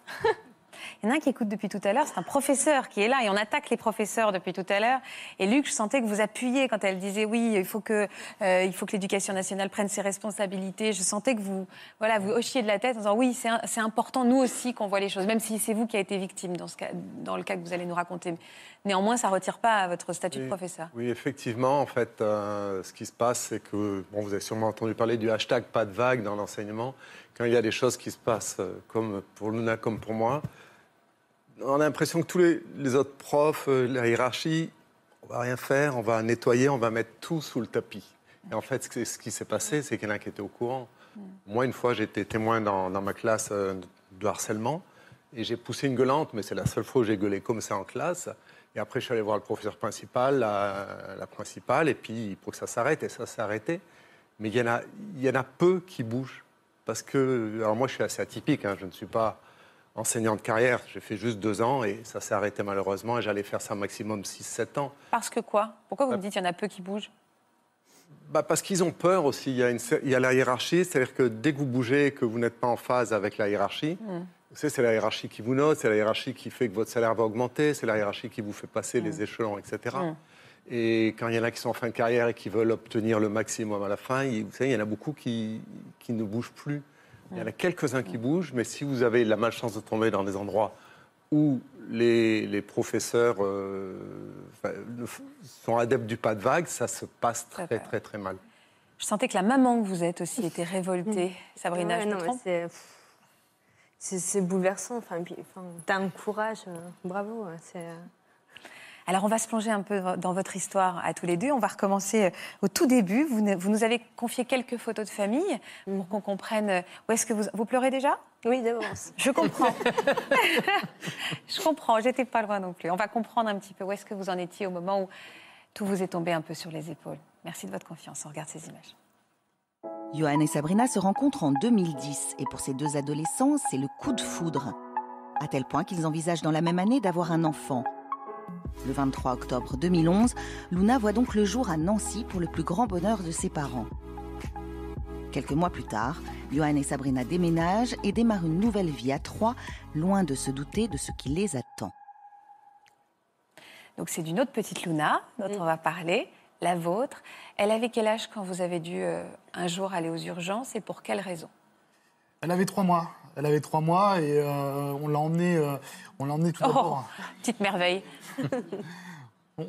Il y en a un qui écoute depuis tout à l'heure, c'est un professeur qui est là et on attaque les professeurs depuis tout à l'heure. Et Luc, je sentais que vous appuyiez quand elle disait oui, il faut que, euh, il faut que l'éducation nationale prenne ses responsabilités. Je sentais que vous, voilà, vous hochiez de la tête en disant oui, c'est important nous aussi qu'on voit les choses, même si c'est vous qui avez été victime dans, ce cas, dans le cas que vous allez nous raconter. Néanmoins, ça ne retire pas votre statut de professeur. Oui, effectivement, en fait, euh, ce qui se passe, c'est que, bon, vous avez sûrement entendu parler du hashtag pas de vague dans l'enseignement. Quand il y a des choses qui se passent, euh, comme pour Luna, comme pour moi, on a l'impression que tous les, les autres profs, euh, la hiérarchie, on va rien faire, on va nettoyer, on va mettre tout sous le tapis. Et en fait, ce qui- s'est passé, c'est qu'il y en a qui étaient au courant. Moi, une fois, j'étais témoin dans, dans ma classe euh, de harcèlement et j'ai poussé une gueulante, mais c'est la seule fois où j'ai gueulé comme ça en classe. Et après, je suis allé voir le professeur principal, la, la principale, et puis pour que ça s'arrête, et ça s'est arrêté. Mais il y, en a, il y en a peu qui bougent. Parce que, alors moi, je suis assez atypique, hein, je ne suis pas enseignant de carrière, j'ai fait juste deux ans, et ça s'est arrêté malheureusement, et j'allais faire ça maximum 6-7 ans. Parce que quoi? Pourquoi vous me dites qu'il y en a peu qui bougent? Bah, parce qu'ils ont peur aussi. Il y, a une, il y a la hiérarchie, c'est-à-dire que dès que vous bougez et que vous n'êtes pas en phase avec la hiérarchie, vous savez, c'est la hiérarchie qui vous note, c'est la hiérarchie qui fait que votre salaire va augmenter, c'est la hiérarchie qui vous fait passer les échelons, etc. Mm. Et quand il y en a qui sont en fin de carrière et qui veulent obtenir le maximum à la fin, vous savez, il y en a beaucoup qui, qui ne bougent plus. Il y en a quelques-uns qui bougent, mais si vous avez la malchance de tomber dans des endroits où les, les professeurs euh, sont adeptes du pas de vague, ça se passe Très très, très, très mal. Je sentais que la maman que vous êtes aussi était révoltée. Sabrina, Ouais, je non, c'est- bouleversant. Enfin, puis, enfin, t'as un courage, euh, bravo. C'est Alors, on va se plonger un peu dans votre histoire à tous les deux. On va recommencer euh, au tout début. Vous, ne- vous nous avez confié quelques photos de famille pour qu'on comprenne euh, où est-ce que vous... Vous pleurez déjà? Oui d'avance. Je comprends. Je comprends, j'étais pas loin non plus. On va comprendre un petit peu où est-ce que vous en étiez au moment où tout vous est tombé un peu sur les épaules. Merci de votre confiance. On regarde ces images. Johan et Sabrina se rencontrent en 2010 et pour ces deux adolescents, c'est le coup de foudre. À tel point qu'ils envisagent dans la même année d'avoir un enfant. Le 23 octobre 2011, Luna voit donc le jour à Nancy pour le plus grand bonheur de ses parents. Quelques mois plus tard, Johan et Sabrina déménagent et démarrent une nouvelle vie à trois, loin de se douter de ce qui les attend. Donc c'est d'une autre petite Luna dont on va parler, la vôtre. Elle avait quel âge quand vous avez dû euh, un jour aller aux urgences et pour quelle raison? Elle avait trois mois. Elle avait trois mois et euh, on l'a emmenée, euh, on l'a emmenée tout d'abord. Oh, petite merveille.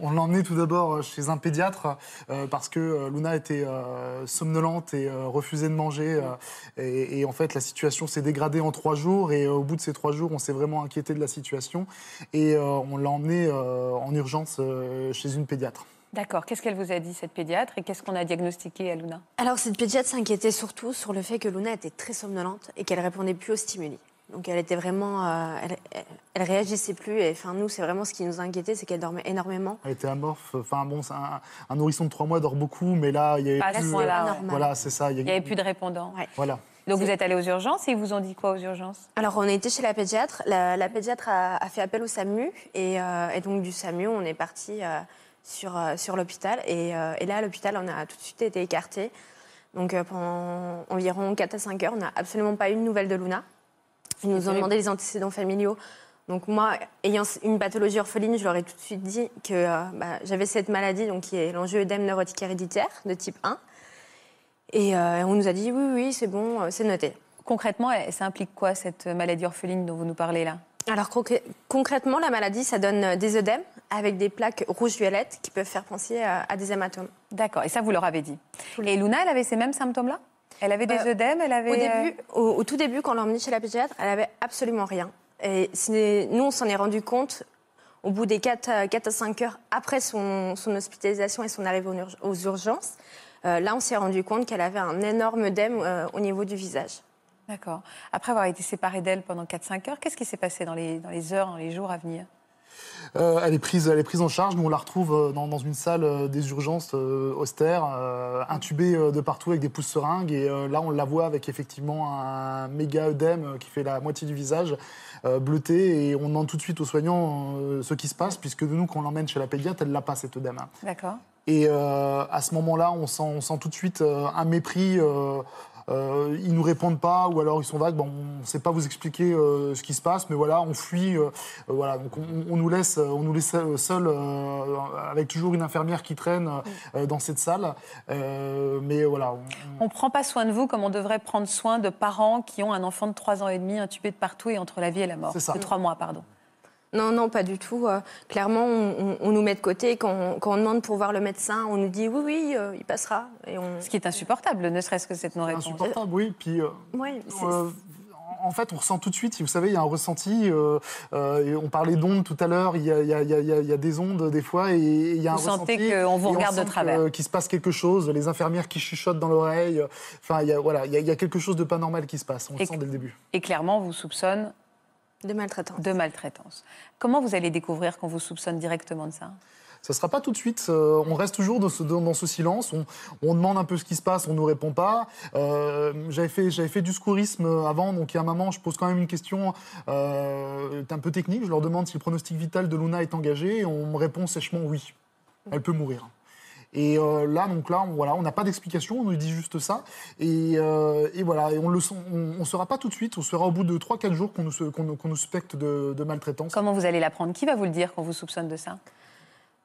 On l'a emmenée tout d'abord chez un pédiatre euh, parce que euh, Luna était euh, somnolente et euh, refusait de manger. euh, et, et en fait, la situation s'est dégradée en trois jours. Et euh, au bout de ces trois jours, on s'est vraiment inquiété de la situation. Et euh, on l'a emmenée euh, en urgence euh, chez une pédiatre. D'accord. Qu'est-ce qu'elle vous a dit, cette pédiatre, et qu'est-ce qu'on a diagnostiqué à Luna? Alors, cette pédiatre s'inquiétait surtout sur le fait que Luna était très somnolente et qu'elle répondait plus aux stimuli. Donc, elle était vraiment. euh, elle, elle- elle réagissait plus. Et enfin, nous, c'est vraiment ce qui nous inquiétait, c'est qu'elle dormait énormément. Elle était amorphe. Enfin bon, un, un nourrisson de trois mois dort beaucoup, mais là, il y avait Pas ce plus. normal. Voilà, c'est ça. Il n'y avait plus de répondants. Voilà. Donc vous êtes allé aux urgences et ils vous ont dit quoi aux urgences? Alors, on a été chez la pédiatre. La, la pédiatre a, a fait appel au SAMU. Et, euh, et donc, du SAMU, on est parti euh, sur, euh, sur l'hôpital. Et, euh, et là, à l'hôpital, on a tout de suite été écartés. Donc, euh, pendant environ 4 à 5 heures, on n'a absolument pas eu de nouvelles de Luna. Ils nous ont demandé les antécédents familiaux. Donc, moi, ayant une pathologie orpheline, je leur ai tout de suite dit que euh, bah, j'avais cette maladie, donc, qui est l'angioëdème neurotique héréditaire de type 1. Et euh, on nous a dit oui, oui, c'est bon, c'est noté. Concrètement, ça implique quoi, cette maladie orpheline dont vous nous parlez là? Alors concrètement, la maladie, ça donne euh, des œdèmes avec des plaques rouges-violettes qui peuvent faire penser à, à des hématomes. D'accord, et ça vous leur avez dit. Et Luna, elle avait ces mêmes symptômes-là? Elle avait des Euh, œdèmes, elle avait... Au, euh, début, au, au tout début, quand on l'a emmenée chez la pédiatre, elle avait absolument rien. Et nous, on s'en est rendu compte au bout des 4, à 5 heures après son, son hospitalisation et son arrivée aux, urg- aux urgences. Euh, là, on s'est rendu compte qu'elle avait un énorme œdème euh, au niveau du visage. D'accord. Après avoir été séparée d'elle pendant 4-5 heures, qu'est-ce qui s'est passé dans les, dans les heures, dans les jours à venir? Euh, elle, est prise, elle est prise en charge. Nous, on la retrouve euh, dans, dans une salle euh, des urgences euh, austère, euh, intubée de partout avec des pouces seringues. Et là, on la voit avec effectivement un méga œdème qui fait la moitié du visage, bleuté. Et on demande tout de suite aux soignants ce qui se passe, puisque nous, quand on l'emmène chez la pédiatre, elle l'a pas, cet œdème. D'accord. Et à ce moment-là, on sent, on sent tout de suite un mépris. Euh, ils nous répondent pas, ou alors ils sont vagues. Bon, on ne sait pas vous expliquer euh, ce qui se passe, mais voilà, on fuit. euh, euh, voilà, donc on, on nous laisse, on nous laisse seuls, avec toujours une infirmière qui traîne dans cette salle. Mais voilà, on- On ne prend pas soin de vous comme on devrait prendre soin de parents qui ont un enfant de 3 ans et demi intubé de partout et entre la vie et la mort. C'est ça. De 3 mois, pardon. Non, non, pas du tout. Euh, clairement, on, on- on nous met de côté. Quand on, quand on demande pour voir le médecin, on nous dit oui, oui, euh, il passera. Et on... Ce qui est insupportable, ne serait-ce que cette non-réponse. insupportable, oui. Puis. euh, Ouais, Euh, en fait, on ressent tout de suite, vous savez, il y a un ressenti. euh, euh, et on parlait d'ondes tout à l'heure, il y a, il il y des ondes des fois, et il y a un Vous sentez ressenti. qu'on vous regarde de travers. Qu'il se passe quelque chose, les infirmières qui chuchotent dans l'oreille. euh, Enfin, il y a, voilà, il y, a, il y a quelque chose de pas normal qui se passe, on le sent dès le début. Et clairement, on vous soupçonne de maltraitance. de maltraitance. Comment vous allez découvrir qu'on vous soupçonne directement de ça? Ça ne sera pas tout de suite. euh, on reste toujours dans ce, dans, dans ce silence. On, on demande un peu ce qui se passe, on ne nous répond pas. Euh, j'avais, fait, j'avais fait du secourisme avant, donc il y a un moment, je pose quand même une question euh, un peu technique. Je leur demande si le pronostic vital de Luna est engagé. Et on me répond sèchement oui. Elle peut mourir. Et euh, là, donc là, on voilà, on n'a pas d'explication, on nous dit juste ça. Et, euh, et voilà, et on le sent- on saura pas tout de suite, on sera au bout de 3-4 jours qu'on nous, qu'on nous- suspecte de, maltraitance. Comment vous allez l'apprendre? Qui va vous le dire qu'on vous soupçonne de ça?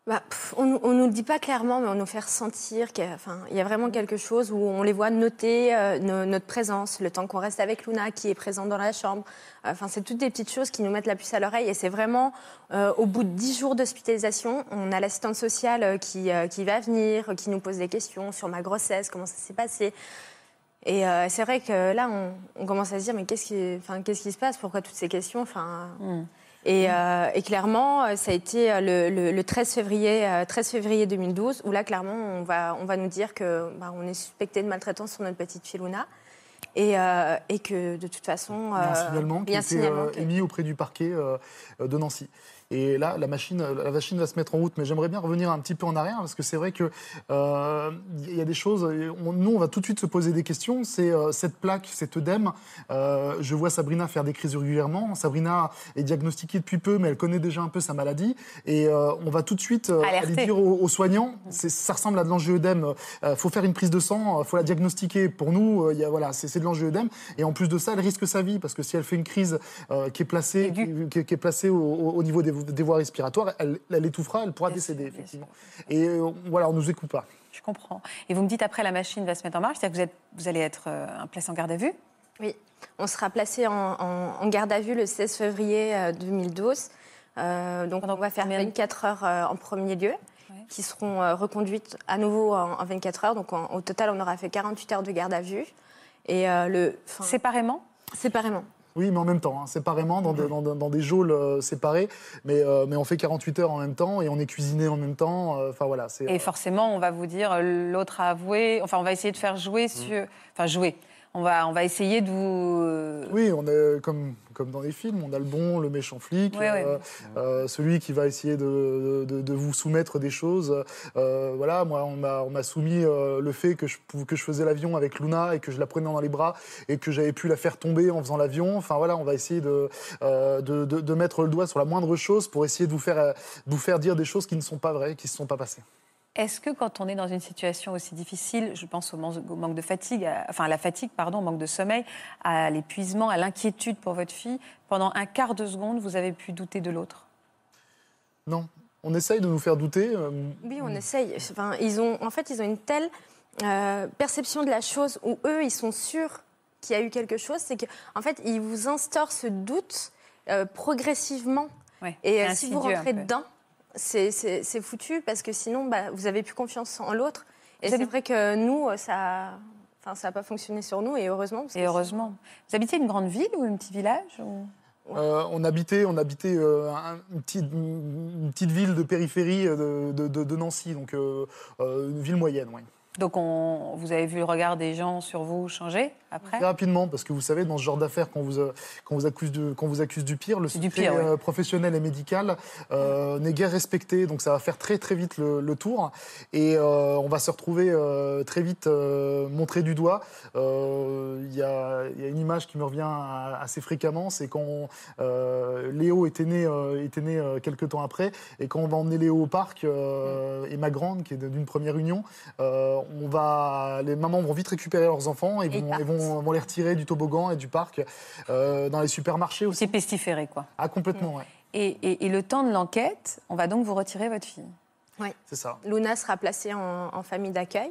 Bah, on ne nous le dit pas clairement, mais on nous fait ressentir qu'il y a, vraiment quelque chose où on les voit noter euh, no- notre présence, le temps qu'on reste avec Luna, qui est présente dans la chambre. Enfin, c'est toutes des petites choses qui nous mettent la puce à l'oreille. Et c'est vraiment, euh, au bout de 10 jours d'hospitalisation, on a l'assistante sociale euh, qui, va venir, qui nous pose des questions sur ma grossesse, comment ça s'est passé. Et c'est vrai que là, on, commence à se dire, mais qu'est-ce qui, se passe? Pourquoi toutes ces questions? Enfin, et, euh, et clairement, euh, ça a été euh, le, le- le 13, février, euh, 13 février 2012, où là, clairement, on va, on va nous dire que bah, on est suspecté de maltraitance sur notre petite fille Luna. Et, euh, et que de toute façon. Il y a un signalement qui a été émis auprès du parquet de Nancy. Et là, la machine, la machine va se mettre en route. Mais j'aimerais bien revenir un petit peu en arrière parce que c'est vrai que euh, y a des choses. on- nous, on va tout de suite se poser des questions. C'est euh, cette plaque, cet œdème. euh, je vois Sabrina faire des crises régulièrement. Sabrina est diagnostiquée depuis peu, mais elle connaît déjà un peu sa maladie. Et euh, on va tout de suite aller dire aux, aux soignants, ça ressemble à de l'angioëdème. Il faut faire une prise de sang, il faut la diagnostiquer. Pour nous, il y a, voilà, c'est de l'angioëdème. Et en plus de ça, elle risque sa vie parce que si elle fait une crise qui est placée, qui, qui est placée au- au niveau des, des voies respiratoires, elle, elle étouffera, elle pourra décéder effectivement. Et euh, voilà, on nous écoute pas. Je comprends. Et vous me dites après la machine va se mettre en marche, c'est-à-dire que vous, êtes, vous allez être euh, placé en garde à vue? Oui, on sera placé en, en- en garde à vue le 16 février euh, 2012. Euh, donc on va faire 24 heures euh, en premier lieu, qui seront euh, reconduites à nouveau en, en 24 heures. Donc en- au total, on aura fait 48 heures de garde à vue. Et euh, le séparément? Séparément. Oui, mais en même temps, hein, séparément, dans, des- dans, dans- des geôles euh, séparées. Mais, euh, mais on fait 48 heures en même temps et on est cuisiné en même temps. euh, Enfin voilà. Et forcément, on va vous dire, euh, l'autre a avoué, enfin, on va essayer de faire jouer sur. Enfin, jouer. On va, on va essayer de vous. Oui, on est comme, comme dans les films, on a le bon, le méchant flic, euh, euh, celui qui va essayer de, de- de vous soumettre des choses. Euh, voilà, moi, on m'a soumis le fait que je, que je faisais l'avion avec Luna et que je la prenais dans les bras et que j'avais pu la faire tomber en faisant l'avion. Enfin voilà, on va essayer de, de, de- mettre le doigt sur la moindre chose pour essayer de vous faire, de vous faire dire des choses qui ne sont pas vraies, qui ne se sont pas passées. Est-ce que quand on est dans une situation aussi difficile, je pense au manque, au manque de fatigue, à- enfin à la fatigue, pardon, au manque de sommeil, à l'épuisement, à l'inquiétude pour votre fille, pendant un quart de seconde, vous avez pu douter de l'autre? Non, on essaye de nous faire douter. euh, Oui, on essaye. Enfin, ils ont, en fait, ils ont une telle euh, perception de la chose où eux, ils sont sûrs qu'il y a eu quelque chose. C'est qu'en en fait, ils vous instaurent ce doute euh, progressivement. Et c'est euh, si vous rentrez peu. dedans, c'est foutu parce que sinon, bah, vous avez plus confiance en l'autre. Et c'est vrai que nous, ça, enfin, ça n'a pas fonctionné sur nous et heureusement. parce Et que heureusement. Vous habitez une grande ville ou un petit village ou- Euh, on habitait, on habitait euh, un- une, petite, une petite ville de périphérie euh, de, de- de Nancy, donc euh, euh, une ville moyenne, oui. Donc on, vous avez vu le regard des gens sur vous changer après Très rapidement, parce que vous savez, dans ce genre d'affaires, quand vous, euh, quand, vous accuse de- quand vous accuse du pire, le secret pire, euh, professionnel et médical euh, n'est guère respecté. Donc ça va faire très très vite le, le tour. Et euh, on va se retrouver euh, très vite montré du doigt. Il y, y a une image qui me revient assez fréquemment, c'est quand Léo était né, était né quelques temps après. Et quand on va emmener Léo au parc, et ma grande, qui est d'une première union, on va, les mamans vont vite récupérer leurs enfants et vont, et vont, vont les retirer du toboggan et du parc euh, dans les supermarchés aussi. C'est pestiféré, quoi. Ah, complètement, ouais. Et, et- et le temps de l'enquête, on va donc vous retirer votre fille. Oui. C'est ça. Luna sera placée en, en famille d'accueil.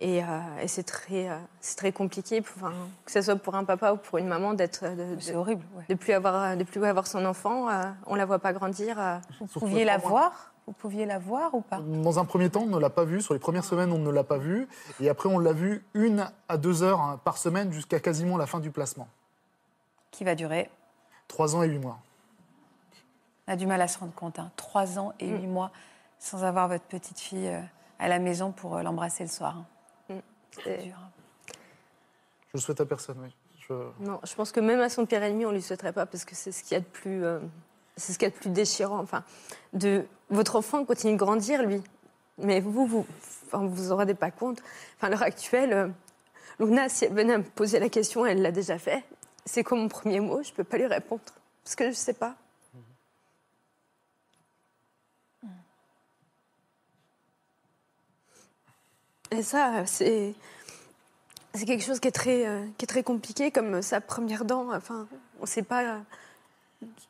Et, euh, et c'est très, euh, c'est très compliqué, pour- enfin, que ce soit pour un papa ou pour une maman, d'être. De, C'est horrible. ouais. De plus avoir, de plus avoir son enfant. euh, on la voit pas grandir. euh. Vous pouviez la voir Vous pouviez la voir ou pas? Dans un premier temps, on ne l'a pas vue. Sur les premières semaines, on ne l'a pas vue. Et après, on l'a vue une à deux heures hein, par semaine jusqu'à quasiment la fin du placement. Qui va durer? Trois ans et huit mois. On a du mal à se rendre compte. hein. Trois ans et huit mois sans avoir votre petite fille euh, à la maison pour euh, l'embrasser le soir. hein. Mm. C'est dur. hein. Je le souhaite à personne, oui. Je- Non, je pense que même à son pire ennemi, on lui souhaiterait pas parce que c'est ce qu'il y a de plus, euh, c'est ce qu'il y a de plus déchirant. Enfin, de votre enfant continue de grandir, lui, mais vous, vous, enfin, vous en rendez pas compte. Enfin, à l'heure actuelle, euh, Luna, si elle venait à me poser la question, elle l'a déjà fait. C'est quoi mon premier mot? Je peux pas lui répondre parce que je sais pas. Et ça, c'est c'est quelque chose qui est très, euh, qui est très compliqué, comme sa première dent. Enfin, on ne sait pas.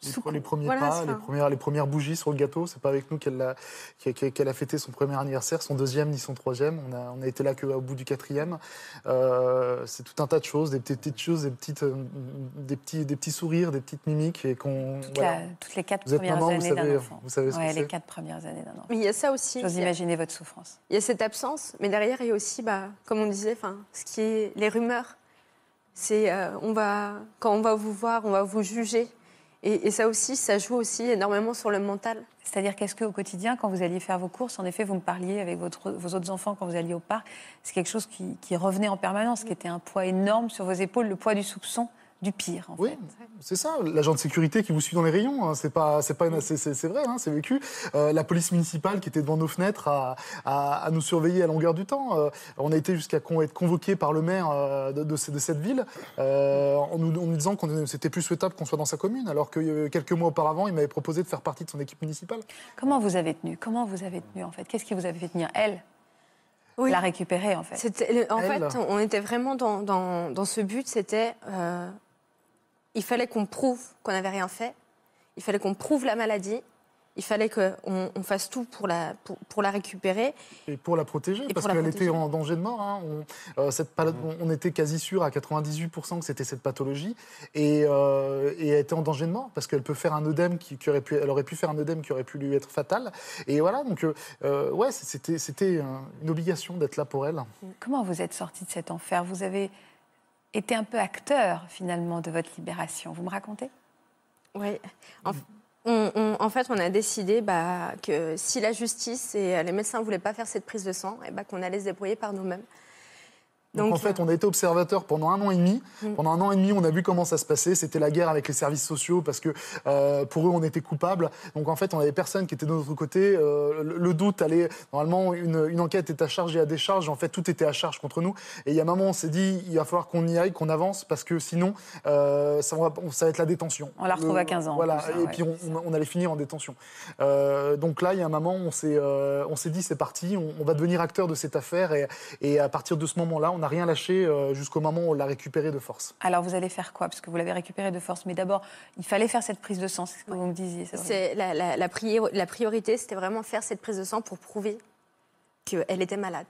Les, sous- les premiers voilà, pas, les premières, les premières bougies sur le gâteau, c'est pas avec nous qu'elle a, qu'elle- qu'elle a fêté son premier anniversaire, son deuxième ni son troisième. On a, on a été là qu'au bout du quatrième. Euh, c'est tout un tas de choses, des petites, petites choses, des, petites, des, petits, des petits sourires, des petites mimiques. Et qu'on, Toute voilà. la- toutes les quatre Vous êtes premières maman, années d'un enfant. vous savez ce que Ouais, c'est. les quatre premières années d'un enfant. Mais il y a ça aussi. J'ose imaginer votre souffrance. Il y a cette absence, mais derrière, il y a aussi, bah, comme on disait, enfin, ce qui est les rumeurs. C'est euh, on va quand on va vous voir, on va vous juger, et, ça aussi, ça joue aussi énormément sur le mental. C'est-à-dire qu'est-ce qu'au quotidien, quand vous alliez faire vos courses, en effet, vous me parliez avec vos autres enfants quand vous alliez au parc, c'est quelque chose qui revenait en permanence, qui était un poids énorme sur vos épaules, le poids du soupçon du pire, en Oui, c'est ça, l'agent de sécurité qui vous suit dans les rayons, hein, c'est pas, c'est pas, une- c'est, vrai, hein, c'est vécu. Euh, la police municipale qui était devant nos fenêtres à, à- à nous surveiller à longueur du temps. Euh, on a été jusqu'à con- être convoqué par le maire euh, de, de ce- de cette ville euh, en, nous, en nous disant que c'était plus souhaitable qu'on soit dans sa commune, alors que euh, quelques mois auparavant, il m'avait proposé de faire partie de son équipe municipale. Comment vous avez tenu? Comment vous avez tenu, en fait? Qu'est-ce qui vous avait fait tenir? Elle? Oui. La récupérer, en fait. C'était- en Elle? fait, on était vraiment dans, dans, dans ce but, c'était... il fallait qu'on prouve qu'on n'avait rien fait, il fallait qu'on prouve la maladie, il fallait qu'on on fasse tout pour la, pour, pour la récupérer. Et pour la protéger, Et parce qu'elle était en danger de mort. hein. On, euh, cette pala- on était quasi sûr à 98% que c'était cette pathologie. Et, euh, et elle était en danger de mort, parce qu'elle peut faire un œdème qui, qui aurait pu, elle aurait pu faire un œdème qui aurait pu lui être fatal. Et voilà, donc, euh, euh, ouais, c'était, une obligation d'être là pour elle. Comment vous êtes sorti de cet enfer? Vous avez été un peu acteur, finalement, de votre libération. Vous me racontez? Oui. En, fait, on a décidé bah, que si la justice et les médecins ne voulaient pas faire cette prise de sang, et bah, qu'on allait se débrouiller par nous-mêmes. Donc, en fait, on a été observateur pendant un an et demi. Mm. Pendant un an et demi, on a vu comment ça se passait. C'était la guerre avec les services sociaux parce que euh, pour eux, on était coupables. Donc en fait, on avait personne qui était de notre côté. Euh, le, doute allait. Normalement, une, une enquête est à charge et à décharge. En fait, tout était à charge contre nous. Et il y a un moment, on s'est dit, il va falloir qu'on y aille, qu'on avance parce que sinon, euh, ça, va, ça va être la détention. On la retrouve Le- à 15 ans, Voilà. ça, et ouais. puis on, allait finir en détention. Euh, donc là, il y a un moment, on s'est, euh, on s'est dit, c'est parti. On, on va devenir acteur de cette affaire. Et, et à partir de ce moment-là, on n'a rien lâché euh, jusqu'au moment où on l'a récupéré de force. Alors, vous allez faire quoi? Parce que vous l'avez récupéré de force. Mais d'abord, il fallait faire cette prise de sang, c'est ce que vous me disiez. C'est la, la- la priori- la priorité, c'était vraiment faire cette prise de sang pour prouver qu'elle était malade.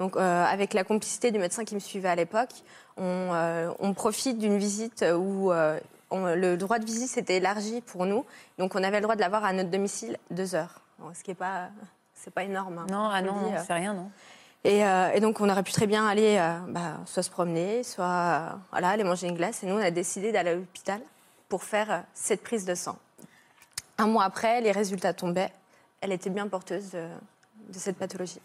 Donc, euh, avec la complicité du médecin qui me suivait à l'époque, on, euh, on profite d'une visite où euh, on- le droit de visite s'était élargi pour nous. Donc, on avait le droit de l'avoir à notre domicile deux heures. Bon, ce qui n'est pas, c'est pas énorme. hein, Non, ah non, c'est rien, non? Et, euh, et donc, on aurait pu très bien aller euh, bah, soit se promener, soit euh, aller manger une glace. Et nous, on a décidé d'aller à l'hôpital pour faire cette prise de sang. Un mois après, les résultats tombaient. Elle était bien porteuse de, de cette pathologie.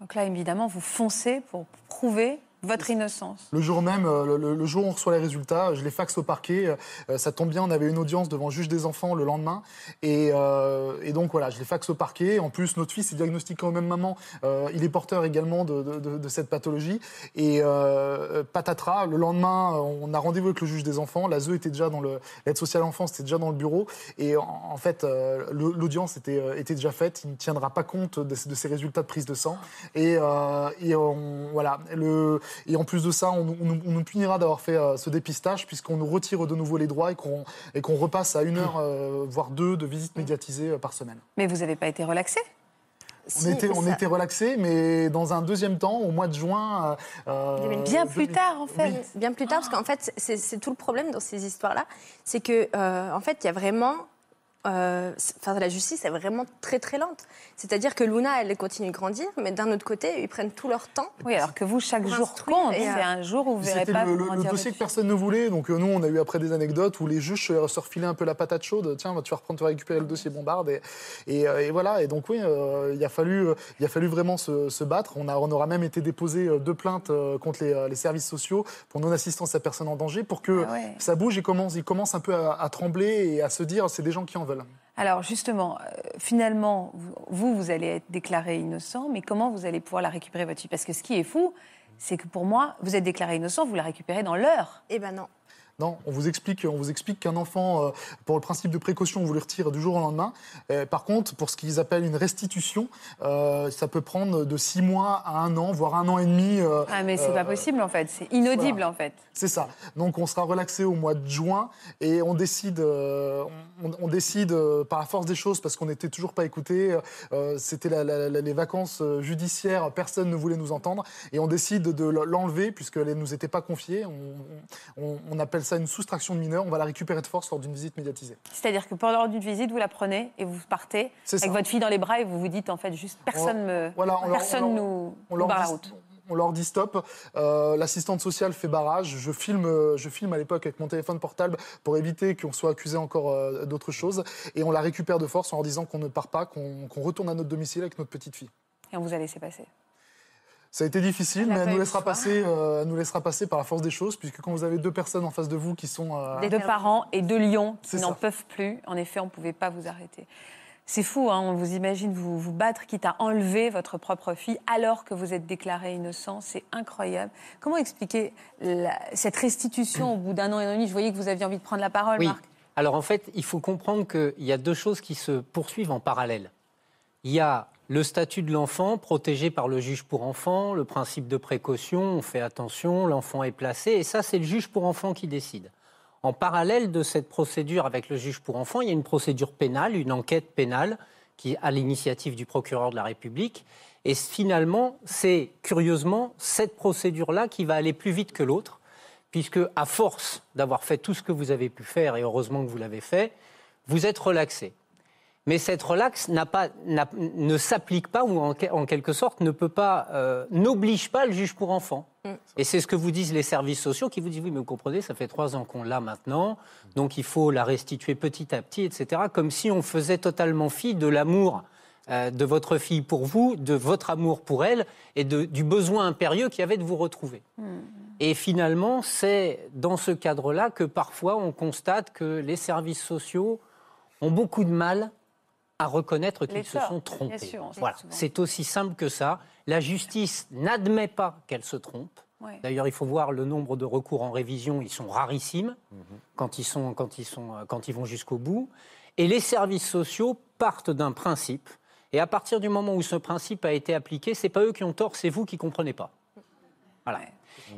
Donc là, évidemment, vous foncez pour prouver votre innocence. Le jour même, euh, le, le- jour où on reçoit les résultats, je les faxe au parquet. euh, ça tombe bien, on avait une audience devant le juge des enfants le lendemain. Et, euh, et donc voilà, je les faxe au parquet. En plus, notre fils est diagnostiqué au même moment. Euh, il est porteur également de, de- de- cette pathologie. Et euh, patatras, le lendemain, on a rendez-vous avec le juge des enfants. La ZEU était déjà dans le, l'aide sociale à l'enfance était déjà dans le bureau. Et en, en fait, euh, l'audience était, euh, était déjà faite. Il ne tiendra pas compte de, ces résultats de prise de sang. Et, euh, et on- voilà, le, et en plus de ça, on, nous- on nous- on nous punira d'avoir fait euh, ce dépistage puisqu'on nous retire de nouveau les droits et qu'on et qu'on repasse à une heure, euh, voire deux, de visites médiatisées euh, par semaine. Mais vous n'avez pas été relaxé? On était, on ça- était relaxés, mais dans un deuxième temps, au mois de juin. euh, Bien plus tard, en fait. Oui. Bien plus tard, parce qu'en fait, c'est c'est tout le problème dans ces histoires-là, c'est que euh, en fait, il y a vraiment, euh, enfin, la justice est vraiment très très lente. C'est-à-dire que Luna, elle continue de grandir, mais d'un autre côté, ils prennent tout leur temps. Oui, alors que vous, chaque jour compte. et, euh, C'est un jour où vous ne verrez C'était pas le, le- le dossier que personne ne voulait. Donc euh, nous, on a eu après des anecdotes où les juges se se refilaient un peu la patate chaude. Tiens, tu vas reprendre, tu vas récupérer le dossier bombarde. Et, et, euh, et voilà. Et donc oui, euh, il a fallu, euh, il a fallu vraiment se, se battre. On, a, on aura même été déposé euh, deux plaintes euh, contre les, euh, les services sociaux pour non-assistance à personne en danger, pour que Ah ouais. ça bouge et commence, il commence un peu à, à trembler et à se dire, c'est des gens qui en veulent. Alors justement, euh, finalement, vous, vous allez être déclaré innocent, mais comment vous allez pouvoir la récupérer, votre fille? Parce que ce qui est fou, c'est que pour moi, vous êtes déclaré innocent, vous la récupérez dans l'heure. Eh ben non. Non, on vous explique, on vous explique qu'un enfant, euh, pour le principe de précaution, on vous le retire du jour au lendemain. Euh, par contre, pour ce qu'ils appellent une restitution, euh, ça peut prendre de six mois à un an, voire un an et demi. euh, Ah mais c'est euh, pas possible en fait, c'est inaudible voilà. en fait. C'est ça. Donc on sera relaxé au mois de juin et on décide, on, on décide par la force des choses parce qu'on n'était toujours pas écoutés. euh, C'était les vacances judiciaires, personne ne voulait nous entendre et on décide de l'enlever puisqu'elle ne nous était pas confiée. On, on- on appelle ça une soustraction de mineur. On va la récupérer de force lors d'une visite médiatisée. C'est-à-dire que pendant d'une visite, vous la prenez et vous partez avec ça. votre fille dans les bras et vous vous dites en fait juste personne me, Voilà, on leur- personne leur- nous, on nous leur barre la route. On leur dit stop. Euh, L'assistante sociale fait barrage. Je filme, je filme à l'époque avec mon téléphone portable pour éviter qu'on soit accusé encore euh, d'autres choses. Et on la récupère de force en leur disant qu'on ne part pas, qu'on qu'on retourne à notre domicile avec notre petite fille. Et on vous a laissé passer. Ça a été difficile, Elle mais elle nous, laissera passer, euh, elle nous laissera passer par la force des choses, puisque quand vous avez deux personnes en face de vous qui sont... euh, Des deux parents et deux lions qui n'en peuvent plus. En effet, on ne pouvait pas vous arrêter. C'est fou, hein, on vous imagine vous, vous battre, quitte à enlever votre propre fille alors que vous êtes déclaré innocent. C'est incroyable. Comment expliquer la- cette restitution au bout d'un an et demi? Je voyais que vous aviez envie de prendre la parole, Oui. Marc. Alors en fait, il faut comprendre qu'il y a deux choses qui se poursuivent en parallèle. Il y a le statut de l'enfant protégé par le juge pour enfants, le principe de précaution, on fait attention, l'enfant est placé, et ça c'est le juge pour enfants qui décide. En parallèle de cette procédure avec le juge pour enfants, il y a une procédure pénale, une enquête pénale qui à l'initiative du procureur de la République. Et finalement, c'est curieusement cette procédure-là qui va aller plus vite que l'autre, puisque à force d'avoir fait tout ce que vous avez pu faire, et heureusement que vous l'avez fait, vous êtes relaxé. Mais cette relaxe n'a pas, n'a- ne s'applique pas ou en, en quelque sorte ne peut pas, euh, n'oblige pas le juge pour enfants. Et c'est ce que vous disent les services sociaux qui vous disent oui, mais vous comprenez, ça fait trois ans qu'on l'a maintenant, donc il faut la restituer petit à petit, etc. Comme si on faisait totalement fi de l'amour euh, de votre fille pour vous, de votre amour pour elle et de- du besoin impérieux qu'il y avait de vous retrouver. Et finalement, c'est dans ce cadre-là que parfois on constate que les services sociaux ont beaucoup de mal à reconnaître qu'ils se sont bien trompés. sûr, Voilà, c'est aussi simple que ça. La justice n'admet pas qu'elle se trompe. Ouais. D'ailleurs, il faut voir le nombre de recours en révision, ils sont rarissimes quand, ils sont, quand, ils sont, quand ils vont jusqu'au bout. Et les services sociaux partent d'un principe. Et à partir du moment où ce principe a été appliqué, c'est pas eux qui ont tort, c'est vous qui comprenez pas. Voilà.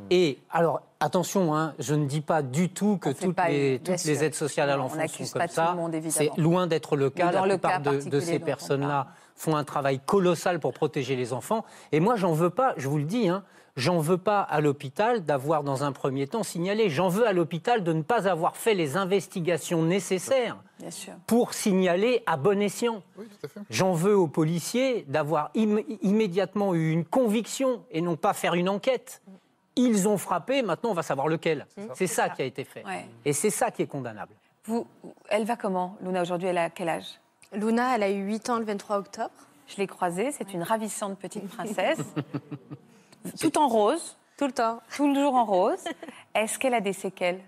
Et alors, attention, hein, je ne dis pas du tout que toutes, les, toutes aides sociales à l'enfance n'accuse sont pas comme ça. C'est loin d'être le cas. La le plupart cas de, de ces personnes-là font un travail colossal pour protéger les enfants. Et moi, j'en veux pas, je vous le dis, hein, j'en veux pas à l'hôpital d'avoir dans un premier temps signalé. J'en veux à l'hôpital de ne pas avoir fait les investigations nécessaires Bien sûr. pour signaler à bon escient. Oui, tout à fait. J'en veux aux policiers d'avoir im- immédiatement eu une conviction et non pas faire une enquête. Ils ont frappé, maintenant on va savoir lequel. C'est ça, qui a été fait. Ouais. Et c'est ça qui est condamnable. Vous, elle va comment, Luna, aujourd'hui Elle a quel âge? Luna, elle a eu 8 ans le 23 octobre. Je l'ai croisée, c'est une ravissante petite princesse. tout en rose, Tout le temps. toujours en rose. Est-ce qu'elle a des séquelles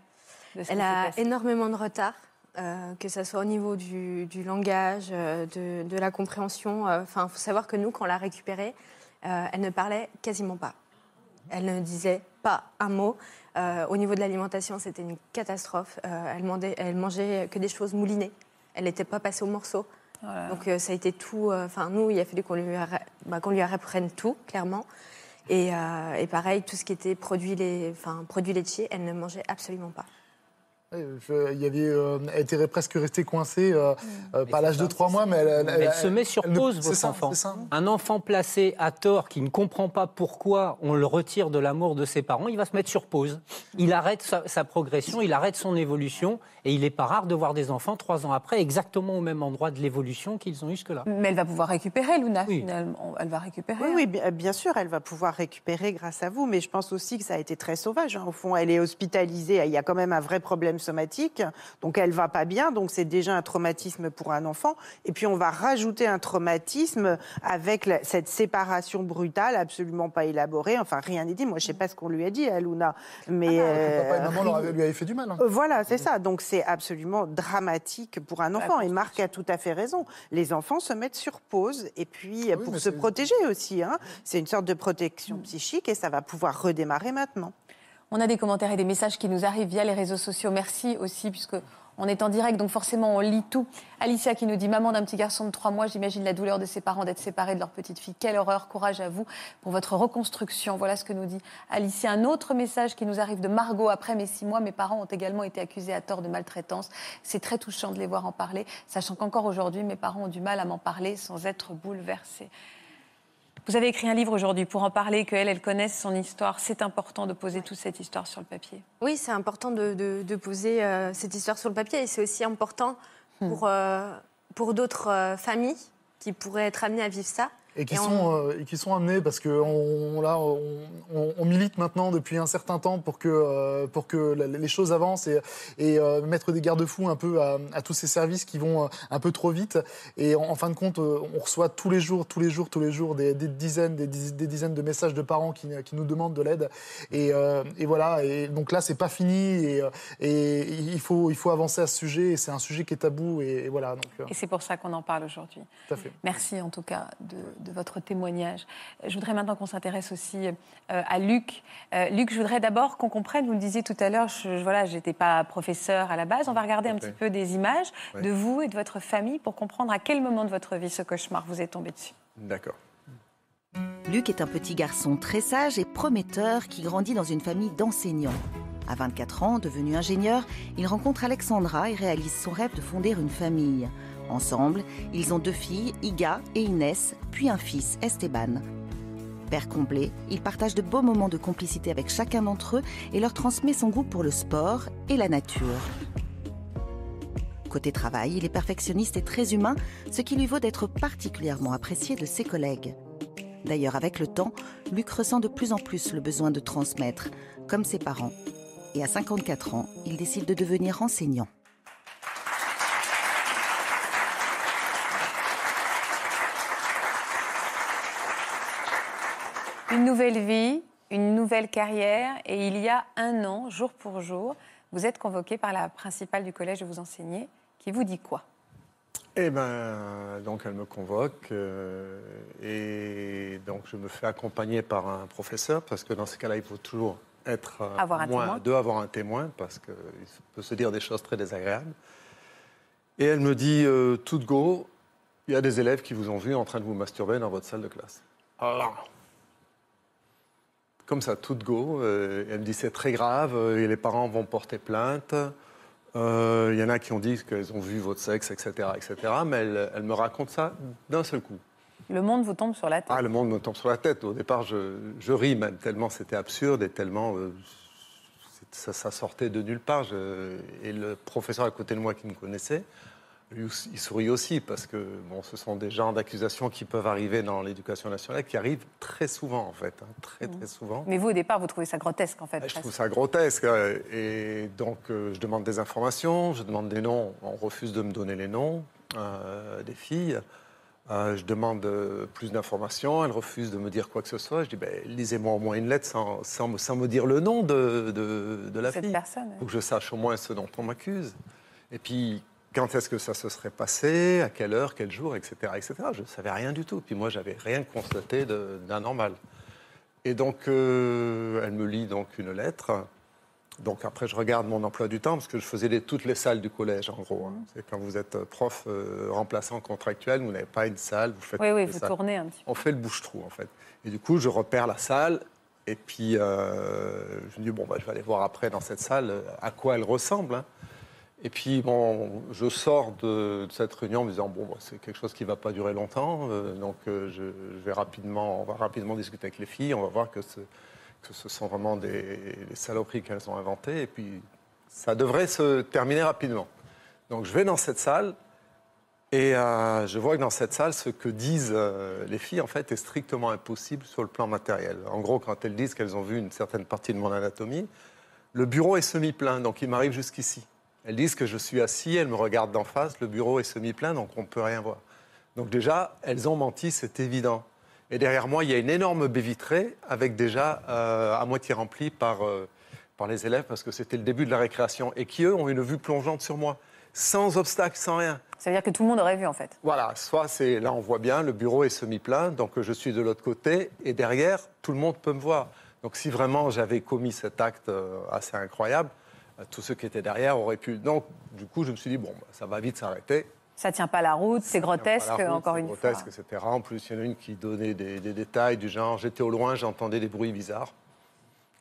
de ce qui Elle a énormément de retard, euh, que ce soit au niveau du, du langage, euh, de, de la compréhension. Euh, il faut savoir que nous, quand on l'a récupérée, euh, elle ne parlait quasiment pas. Elle ne disait pas un mot. Euh, au niveau de l'alimentation, c'était une catastrophe. Euh, elle, mangeait, elle mangeait que des choses moulinées. Elle n'était pas passée au morceau. Donc euh, ça a été tout. Enfin, nous, il a fallu qu'on lui, bah, lui apprenne tout, clairement. Et, et pareil, tout ce qui était produits, les, produits laitiers, elle ne mangeait absolument pas. Il y avait, euh, elle était presque restée coincée, euh, euh, pas à l'âge de trois mois, mais elle, Elle, se met sur pause, votre ça, enfant. Un enfant placé à tort qui ne comprend pas pourquoi on le retire de l'amour de ses parents, il va se mettre sur pause. Il arrête sa, sa progression, il arrête son évolution, et il n'est pas rare de voir des enfants trois ans après exactement au même endroit de l'évolution qu'ils ont eu jusque-là. Mais elle va pouvoir récupérer, Luna, Oui. finalement. Elle va récupérer. Oui, oui, bien sûr, elle va pouvoir récupérer grâce à vous, mais je pense aussi que ça a été très sauvage. hein. Au fond, elle est hospitalisée, il y a quand même un vrai problème somatique, donc elle va pas bien, donc c'est déjà un traumatisme pour un enfant. Et puis on va rajouter un traumatisme avec cette séparation brutale, absolument pas élaborée. Enfin, rien n'est dit. Moi, je sais pas ce qu'on lui a dit à Luna, mais euh, Papa et maman leur rien- avaient- lui avaient fait du mal. hein. euh, Voilà, c'est ça. Donc c'est absolument dramatique pour un enfant. Et Marc a tout à fait raison. Les enfants se mettent sur pause et puis euh, Oui, pour se c'est- protéger aussi. hein. C'est une sorte de protection psychique et ça va pouvoir redémarrer maintenant. On a des commentaires et des messages qui nous arrivent via les réseaux sociaux. Merci aussi, puisque on est en direct, donc forcément on lit tout. Alicia qui nous dit Maman d'un petit garçon de trois mois, j'imagine la douleur de ses parents d'être séparés de leur petite fille. Quelle horreur, courage à vous pour votre reconstruction. Voilà ce que nous dit Alicia. Un autre message qui nous arrive de Margot Après mes six mois, mes parents ont également été accusés à tort de maltraitance. C'est très touchant de les voir en parler, sachant qu'encore aujourd'hui, mes parents ont du mal à m'en parler sans être bouleversés. Vous avez écrit un livre aujourd'hui pour en parler, qu'elle, elle connaisse son histoire. C'est important de poser toute cette histoire sur le papier. Oui, c'est important de, de- de poser euh, cette histoire sur le papier et c'est aussi important pour, euh, pour d'autres euh, familles qui pourraient être amenées à vivre ça. Et qui, Et on- sont, euh, et qui sont amenés parce que on, là, on, milite maintenant depuis un certain temps pour que, euh, pour que la- les choses avancent et, et euh, mettre des garde-fous un peu à, à tous ces services qui vont un peu trop vite. Et en, en fin de compte, on reçoit tous les jours, tous les jours, tous les jours des, des dizaines, des, diz- des dizaines de messages de parents qui, qui nous demandent de l'aide. Et, et voilà. Et donc là, c'est pas fini et, et il faut, il faut avancer à ce sujet. Et c'est un sujet qui est tabou. Et, voilà. Donc, Et c'est pour ça qu'on en parle aujourd'hui. tout à fait. Merci en tout cas de, de votre témoignage. Je voudrais maintenant qu'on s'intéresse aussi euh, à Luc. Euh, Luc, je voudrais d'abord qu'on comprenne, vous le disiez tout à l'heure, je, je- voilà, j'étais pas professeur à la base. On va regarder un petit peu des images de vous et de votre famille pour comprendre à quel moment de votre vie ce cauchemar vous est tombé dessus. D'accord. Luc est un petit garçon très sage et prometteur qui grandit dans une famille d'enseignants. À 24 ans, devenu ingénieur, il rencontre Alexandra et réalise son rêve de fonder une famille. Ensemble, ils ont deux filles, Iga et Inès, puis un fils, Esteban. Père complet, il partage de beaux moments de complicité avec chacun d'entre eux et leur transmet son goût pour le sport et la nature. Côté travail, il est perfectionniste et très humain, ce qui lui vaut d'être particulièrement apprécié de ses collègues. D'ailleurs, avec le temps, Luc ressent de plus en plus le besoin de transmettre, comme ses parents. Et à 54 ans, il décide de devenir enseignant. Une nouvelle vie, une nouvelle carrière, et il y a un an, jour pour jour, vous êtes convoqué par la principale du collège où vous enseignez, qui vous dit quoi? Eh ben, donc elle me convoque euh, et donc je me fais accompagner par un professeur parce que dans ces cas-là, il faut toujours être euh, Avoir un moins deux, avoir un témoin parce qu'il peut se dire des choses très désagréables. Et elle me dit euh, tout de go, il y a des élèves qui vous ont vu en train de vous masturber dans votre salle de classe. Alors, comme ça, tout de go. euh, elle me dit c'est très grave euh, et les parents vont porter plainte. Euh, Il y en a qui ont dit qu'elles ont vu votre sexe, etc., etc. Mais elle, elle me raconte ça d'un seul coup. Le monde vous tombe sur la tête. Ah, le monde me tombe sur la tête. Au départ, je, je ris même tellement c'était absurde et tellement euh, ça, ça sortait de nulle part. Je- et le professeur à côté de moi qui me connaissait, il sourit aussi parce que bon, ce sont des genres d'accusations qui peuvent arriver dans l'éducation nationale, qui arrivent très souvent en fait, hein, très très souvent. Mais vous, au départ, vous trouvez ça grotesque, en fait. Ah, Je presque. trouve ça grotesque. euh, Et donc, euh, je demande des informations, je demande des noms. On refuse de me donner les noms euh, des filles. Euh, je demande plus d'informations. Elle refuse de me dire quoi que ce soit. Je dis, ben, lisez-moi au moins une lettre sans, sans me, sans me dire le nom de, de, de la Cette fille. personne, Il faut que je sache au moins ce dont on m'accuse. Et puis, quand est-ce que ça se serait passé, à quelle heure, quel jour, etc. etc. Je ne savais rien du tout. Puis moi, j'avais rien constaté d'anormal. Et donc, euh, elle me lit donc une lettre. Donc après, je regarde mon emploi du temps parce que je faisais les- toutes les salles du collège, en gros. hein. C'est quand vous êtes prof euh, remplaçant contractuel, vous n'avez pas une salle, vous faites Oui, oui, vous salles. tournez un petit peu. On fait le bouche-trou, en fait. Et du coup, je repère la salle. Et puis, euh, je me dis, bon, bah, je vais aller voir après dans cette salle à quoi elle ressemble. hein. Et puis, bon, je sors de, cette réunion en me disant, bon, c'est quelque chose qui ne va pas durer longtemps. euh, donc, euh, je, vais rapidement, on va rapidement discuter avec les filles. On va voir que ce, sont vraiment des, saloperies qu'elles ont inventées. Et puis, ça devrait se terminer rapidement. Donc, je vais dans cette salle. Et euh, je vois que dans cette salle, ce que disent les filles, en fait, est strictement impossible sur le plan matériel. En gros, quand elles disent qu'elles ont vu une certaine partie de mon anatomie, le bureau est semi-plein, donc il m'arrive jusqu'ici. Elles disent que je suis assis, elles me regardent d'en face, le bureau est semi-plein, donc on ne peut rien voir. Donc déjà, elles ont menti, c'est évident. Et derrière moi, il y a une énorme baie vitrée, avec déjà euh, à moitié remplie par, euh, par les élèves, parce que c'était le début de la récréation, et qui, eux, ont une vue plongeante sur moi, sans obstacle, sans rien. Ça veut dire que tout le monde aurait vu, en fait. Voilà, soit c'est là on voit bien, le bureau est semi-plein, donc je suis de l'autre côté, et derrière, tout le monde peut me voir. Donc si vraiment j'avais commis cet acte euh, assez incroyable, euh, tous ceux qui étaient derrière auraient pu. Donc du coup, je me suis dit, bon, bah, ça va vite s'arrêter. Ça tient pas la route, c'est grotesque, route, encore une grotesque, fois. etc. En plus, il y en a une qui donnait des, des détails du genre, j'étais au loin, j'entendais des bruits bizarres.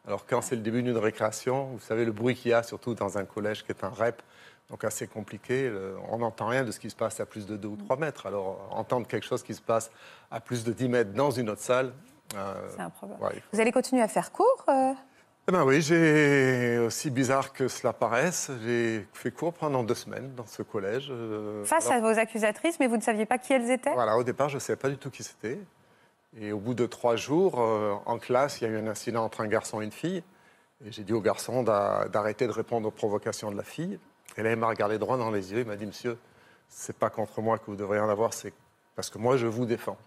Alors quand c'est le début d'une récréation, vous savez le bruit qu'il y a, surtout dans un collège qui est un REP, donc assez compliqué, on n'entend rien de ce qui se passe à plus de 2 ou 3 mètres. Alors entendre quelque chose qui se passe à plus de 10 mètres dans une autre salle... euh, C'est un problème. ouais, faut- Vous allez continuer à faire cours euh? Eh ben oui, j'ai, aussi bizarre que cela paraisse, j'ai fait cours pendant deux semaines dans ce collège. euh, face alors- à vos accusatrices, mais vous ne saviez pas qui elles étaient? Voilà, au départ, je ne savais pas du tout qui c'était. Et au bout de trois jours, euh, en classe, il y a eu un incident entre un garçon et une fille. Et j'ai dit au garçon d'a- d'arrêter de répondre aux provocations de la fille. Et là, il m'a regardé droit dans les yeux. Il m'a dit, monsieur, c'est pas contre moi que vous devriez en avoir, c'est parce que moi, je vous défends.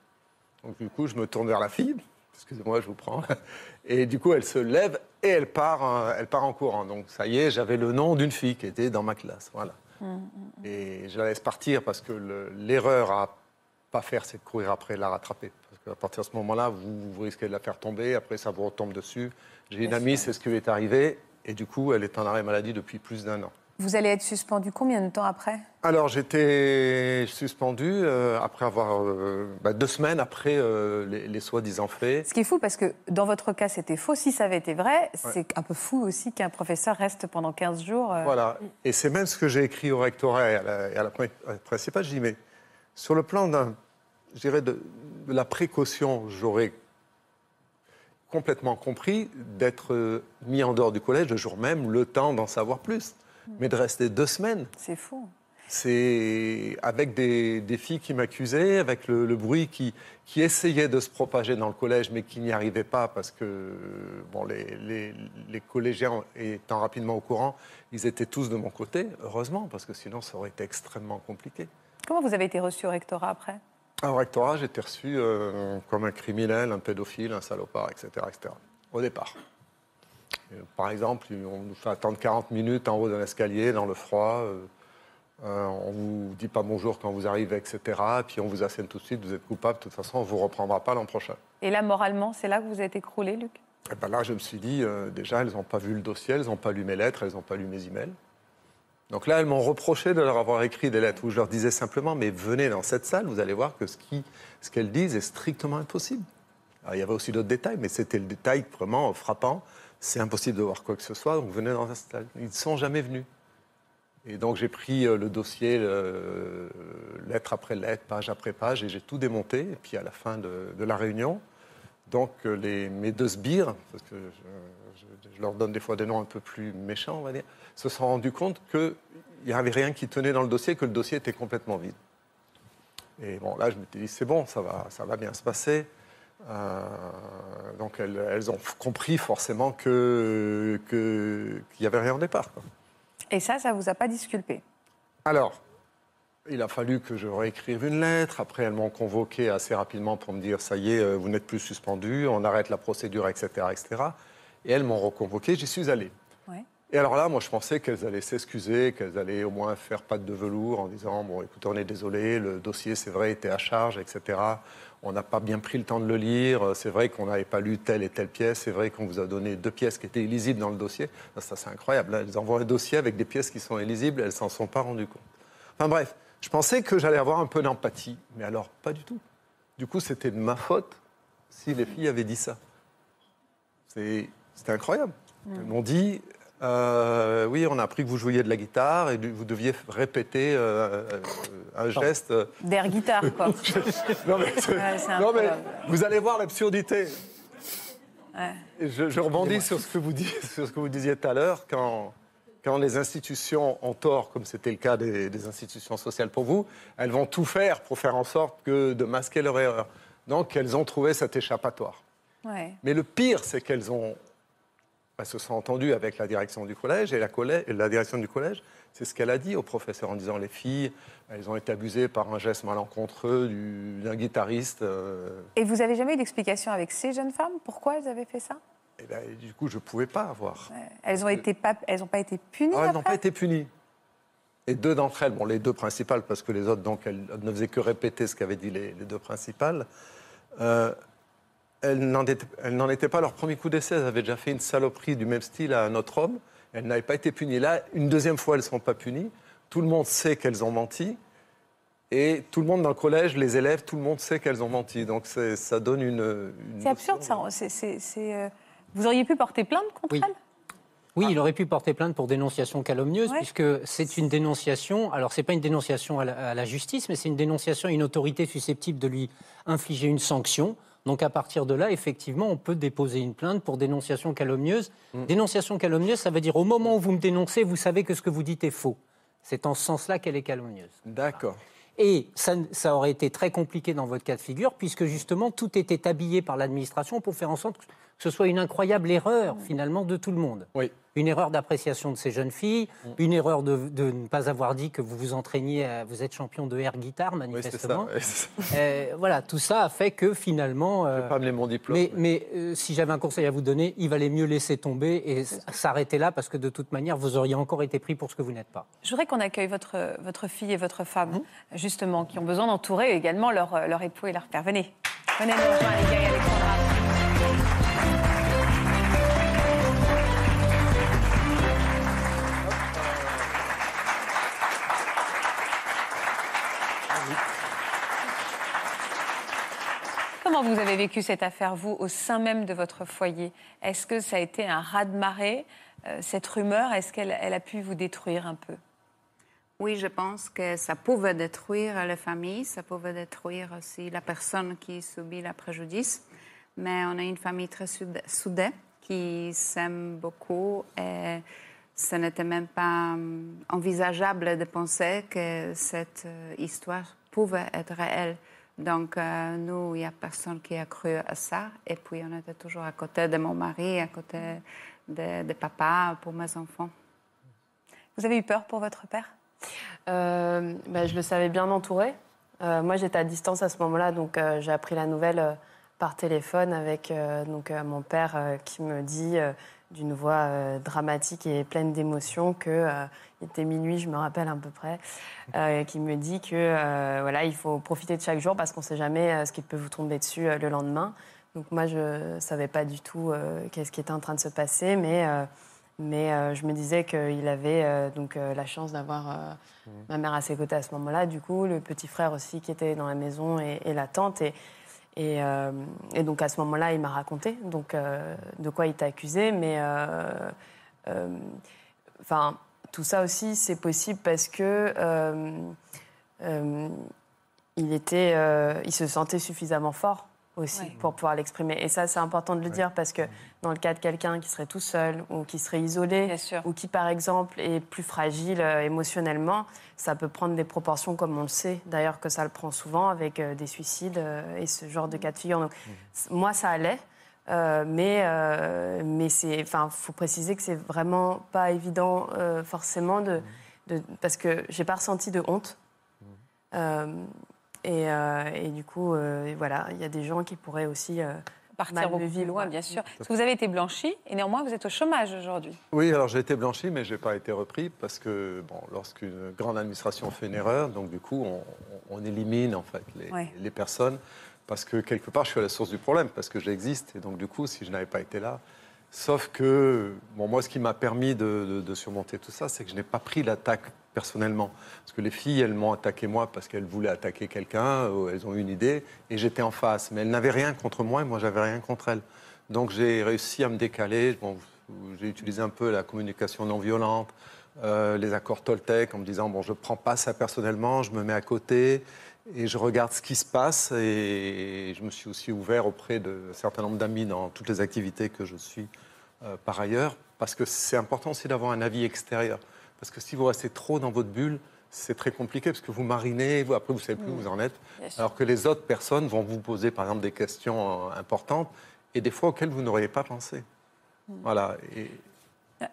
Donc du coup, je me tourne vers la fille. Excusez-moi, je vous prends. Et du coup, elle se lève et elle part, euh, elle part en courant. Donc ça y est, j'avais le nom d'une fille qui était dans ma classe. Voilà. Et je la laisse partir parce que le- l'erreur à pas faire, c'est de courir après et la rattraper. Parce qu'à partir de ce moment-là, vous, vous risquez de la faire tomber. Après, ça vous retombe dessus. J'ai une amie, c'est ce qui lui est arrivé. Et du coup, elle est en arrêt maladie depuis plus d'un an. Vous allez être suspendu combien de temps après? Alors, j'étais suspendu euh, après avoir. euh, bah, deux semaines après euh, les, les soi-disant faits. Ce qui est fou, parce que dans votre cas, c'était faux. Si ça avait été vrai, c'est un peu fou aussi qu'un professeur reste pendant 15 jours. Voilà. Et c'est même ce que j'ai écrit au rectorat et à la, et à principale. Je dis, mais sur le plan d'un, je dirais de, de la précaution, j'aurais complètement compris d'être mis en dehors du collège le jour même, le temps d'en savoir plus. Mais de rester deux semaines, C'est fou. c'est avec des, des filles qui m'accusaient, avec le, le bruit qui, qui essayait de se propager dans le collège, mais qui n'y arrivait pas parce que bon, les, les- les collégiens étant rapidement au courant, ils étaient tous de mon côté, heureusement, parce que sinon ça aurait été extrêmement compliqué. Comment vous avez été reçu au rectorat après? Au rectorat, j'étais reçu euh, comme un criminel, un pédophile, un salopard, etc. etc. au départ. Euh, Par exemple, on nous fait attendre 40 minutes en haut d'un escalier, dans le froid. euh, euh, on vous dit pas bonjour quand vous arrivez, etc. Puis on vous assène tout de suite, vous êtes coupable, de toute façon, on vous reprendra pas l'an prochain. Et là, moralement, c'est là que vous êtes écroulé, Luc? Et ben là, je me suis dit, euh, déjà, elles n'ont pas vu le dossier, elles n'ont pas lu mes lettres, elles n'ont pas lu mes emails. Donc là, elles m'ont reproché de leur avoir écrit des lettres où je leur disais simplement, mais venez dans cette salle, vous allez voir que ce qu'elles disent est strictement impossible. Alors, il y avait aussi d'autres détails, mais c'était le détail vraiment frappant. C'est impossible de voir quoi que ce soit, donc venez dans cette salle. Ils ne sont jamais venus. Et donc j'ai pris euh, le dossier, lettre après lettre, page après page, et j'ai tout démonté. Et puis à la fin de, la réunion, donc euh, mes deux sbires, parce que je leur donne des fois des noms un peu plus méchants, on va dire, se sont rendus compte qu'il n'y avait rien qui tenait dans le dossier, que le dossier était complètement vide. Et bon, là, je m'étais dit, c'est bon, ça va, ça va bien se passer. Euh, donc elles, elles ont compris forcément que- que- qu'il n'y avait rien au départ. quoi. Et ça, ça vous a pas disculpé Alors, il a fallu que je réécrive une lettre. Après, elles m'ont convoqué assez rapidement pour me dire ça y est, euh, vous n'êtes plus suspendu, on arrête la procédure, etc. etc. Et elles m'ont reconvoqué, j'y suis allé. Ouais. Et alors là, moi, je pensais qu'elles allaient s'excuser, qu'elles allaient au moins faire patte de velours en disant Bon, écoutez, on est désolé, le dossier, c'est vrai, était à charge, etc. On n'a pas bien pris le temps de le lire. C'est vrai qu'on n'avait pas lu telle et telle pièce. C'est vrai qu'on vous a donné deux pièces qui étaient illisibles dans le dossier. Ça, c'est incroyable. Elles envoient un dossier avec des pièces qui sont illisibles, elles s'en sont pas rendues compte. Enfin bref, je pensais que j'allais avoir un peu d'empathie, mais alors pas du tout. Du coup, c'était de ma faute si les filles avaient dit ça. C'est- C'était incroyable. Elles m'ont dit euh, oui, on a appris que vous jouiez de la guitare et vous deviez répéter euh, euh, un geste. D'air guitare, quoi. non, mais, Ouais, non, vous allez voir l'absurdité. Ouais. Je, je rebondis sur ce, que vous disiez, sur ce que vous disiez tout à l'heure, quand, quand les institutions ont tort, comme c'était le cas des, des institutions sociales pour vous, elles vont tout faire pour faire en sorte que de masquer leur erreur. Donc, elles ont trouvé cet échappatoire. Ouais. Mais le pire, c'est qu'elles ont, elles se sont entendues avec la direction du collège et la, collè- et la direction du collège, c'est ce qu'elle a dit au professeur en disant les filles, elles ont été abusées par un geste malencontreux du- d'un guitariste. euh, Et vous avez jamais eu d'explication avec ces jeunes femmes Pourquoi elles avaient fait ça? Et ben, du coup, je ne pouvais pas avoir. Ouais. Elles ont été pas, elles ont pas été punies Ah, elles n'ont pas été punies. Et deux d'entre elles, bon, les deux principales, parce que les autres, donc, elles ne faisaient que répéter ce qu'avaient dit les, les deux principales, euh, elles n'en étaient, pas leur premier coup d'essai. Elles avaient déjà fait une saloperie du même style à un autre homme. Elles n'avaient pas été punies. Là, une deuxième fois, elles ne sont pas punies. Tout le monde sait qu'elles ont menti. Et tout le monde dans le collège, les élèves, tout le monde sait qu'elles ont menti. Donc c'est- ça donne une. une C'est absurde, ça. Euh, Vous auriez pu porter plainte contre Oui. elles Oui, il aurait pu porter plainte pour dénonciation calomnieuse, Ouais. puisque c'est une dénonciation. Alors, c'est pas une dénonciation à la, à la justice, mais c'est une dénonciation à une autorité susceptible de lui infliger une sanction. Donc, à partir de là, effectivement, on peut déposer une plainte pour dénonciation calomnieuse. Dénonciation calomnieuse, ça veut dire au moment où vous me dénoncez, vous savez que ce que vous dites est faux. C'est en ce sens-là qu'elle est calomnieuse. D'accord. Et ça, ça aurait été très compliqué dans votre cas de figure, puisque justement, tout était habillé par l'administration pour faire en sorte que ce soit une incroyable erreur, finalement, de tout le monde. Oui. Une erreur d'appréciation de ces jeunes filles, une erreur de, de ne pas avoir dit que vous vous entraîniez, à- vous êtes champion de air guitare, Oui, c'est ça. manifestement. ça. Euh, voilà, tout ça a fait que finalement. Je euh, vais pas amener mon diplôme. mais, mais, euh, si j'avais un conseil à vous donner, il valait mieux laisser tomber et s'arrêter là parce que de toute manière, vous auriez encore été pris pour ce que vous n'êtes pas. Je voudrais qu'on accueille votre, votre fille et votre femme, justement, qui ont besoin d'entourer également leur, leur époux et leur père. Venez. Venez nous rejoindre, les gars avez vécu cette affaire, vous, au sein même de votre foyer Est-ce que ça a été un raz-de-marée, euh, cette rumeur? Est-ce qu'elle elle a pu vous détruire un peu? Oui, je pense que ça pouvait détruire la famille, ça pouvait détruire aussi la personne qui subit le préjudice. Mais on a une famille très soud- soudée qui s'aime beaucoup et ce n'était même pas hum, envisageable de penser que cette euh, histoire pouvait être réelle. Donc, euh, nous, il n'y a personne qui a cru à ça. Et puis, on était toujours à côté de mon mari, à côté de, papa pour mes enfants. Vous avez eu peur pour votre père? Euh, ben, je le savais bien entouré. Euh, moi, j'étais à distance à ce moment-là, donc j'ai appris la nouvelle par téléphone avec donc, mon père qui me dit d'une voix euh, dramatique et pleine d'émotion que euh, il était minuit, je me rappelle à peu près, euh, qui me dit que voilà, il faut profiter de chaque jour parce qu'on ne sait jamais ce qui peut vous tomber dessus le lendemain. Donc moi, je ne savais pas du tout qu'est-ce qui était en train de se passer, mais mais je me disais qu'il avait donc la chance d'avoir euh, ma mère à ses côtés à ce moment-là. Du coup, le petit frère aussi qui était dans la maison et, et la tante. Et, et, euh, et donc à ce moment-là, il m'a raconté donc euh, de quoi il t'a accusé. Mais euh, tout ça aussi, c'est possible parce que il était, il se sentait suffisamment fort aussi Ouais. pour pouvoir l'exprimer. Et ça, c'est important de le dire parce que dans le cas de quelqu'un qui serait tout seul ou qui serait isolé ou qui, par exemple, est plus fragile euh, émotionnellement, ça peut prendre des proportions comme on le sait. D'ailleurs, que ça le prend souvent avec euh, des suicides euh, et ce genre de cas de figure. Donc, c- moi, ça allait. euh, mais euh, mais c'est, enfin, faut préciser que c'est vraiment pas évident euh, forcément de, de- parce que j'ai pas ressenti de honte. Euh, et, euh, et du coup, euh, voilà, il y a des gens qui pourraient aussi euh, Partir plus vivre. loin, bien sûr. Parce que vous avez été blanchi et néanmoins vous êtes au chômage aujourd'hui. Oui, alors j'ai été blanchi, mais je n'ai pas été repris parce que bon, lorsqu'une grande administration fait une erreur, donc du coup, on, on élimine en fait les, Ouais. les personnes parce que quelque part, je suis à la source du problème parce que j'existe et donc du coup, si je n'avais pas été là, sauf que bon, moi, ce qui m'a permis de, de- de surmonter tout ça, c'est que je n'ai pas pris l'attaque personnellement. Parce que les filles, elles m'ont attaqué moi parce qu'elles voulaient attaquer quelqu'un, elles ont eu une idée, et j'étais en face. Mais elles n'avaient rien contre moi et moi, j'avais rien contre elles. Donc j'ai réussi à me décaler. Bon, j'ai utilisé un peu la communication non violente, euh, les accords Toltec, en me disant bon, je ne prends pas ça personnellement, je me mets à côté et je regarde ce qui se passe. Et je me suis aussi ouvert auprès d'un certain nombre d'amis dans toutes les activités que je suis euh, par ailleurs, parce que c'est important aussi d'avoir un avis extérieur. Parce que si vous restez trop dans votre bulle, c'est très compliqué parce que vous marinez, vous, après vous ne savez plus où vous en êtes. Alors que les autres personnes vont vous poser par exemple des questions euh, importantes et des fois auxquelles vous n'auriez pas pensé. Voilà. Et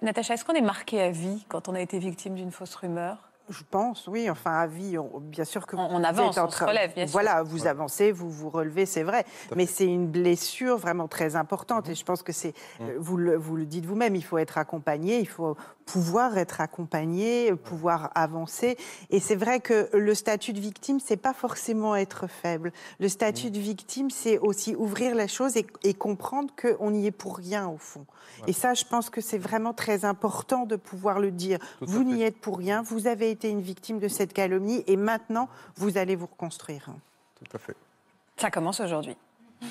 Natacha, est-ce qu'on est marqué à vie quand on a été victime d'une fausse rumeur? Je pense, oui. Enfin, à vie, on- bien sûr que On- avance, on se relève, bien sûr. Voilà, vous avancez, vous vous relevez, c'est vrai. Mais c'est une blessure vraiment très importante. Et je pense que c'est, euh, vous, le, vous le dites vous-même, il faut être accompagné, il faut pouvoir être accompagné, pouvoir avancer. Et c'est vrai que le statut de victime, c'est pas forcément être faible. Le statut de victime, c'est aussi ouvrir la chose et, et comprendre qu'on n'y est pour rien au fond. Et ça, je pense que c'est vraiment très important de pouvoir le dire. Tout Vous n'y êtes pour rien, vous avez été une victime de cette calomnie et maintenant, vous allez vous reconstruire. tout à fait. Ça commence aujourd'hui.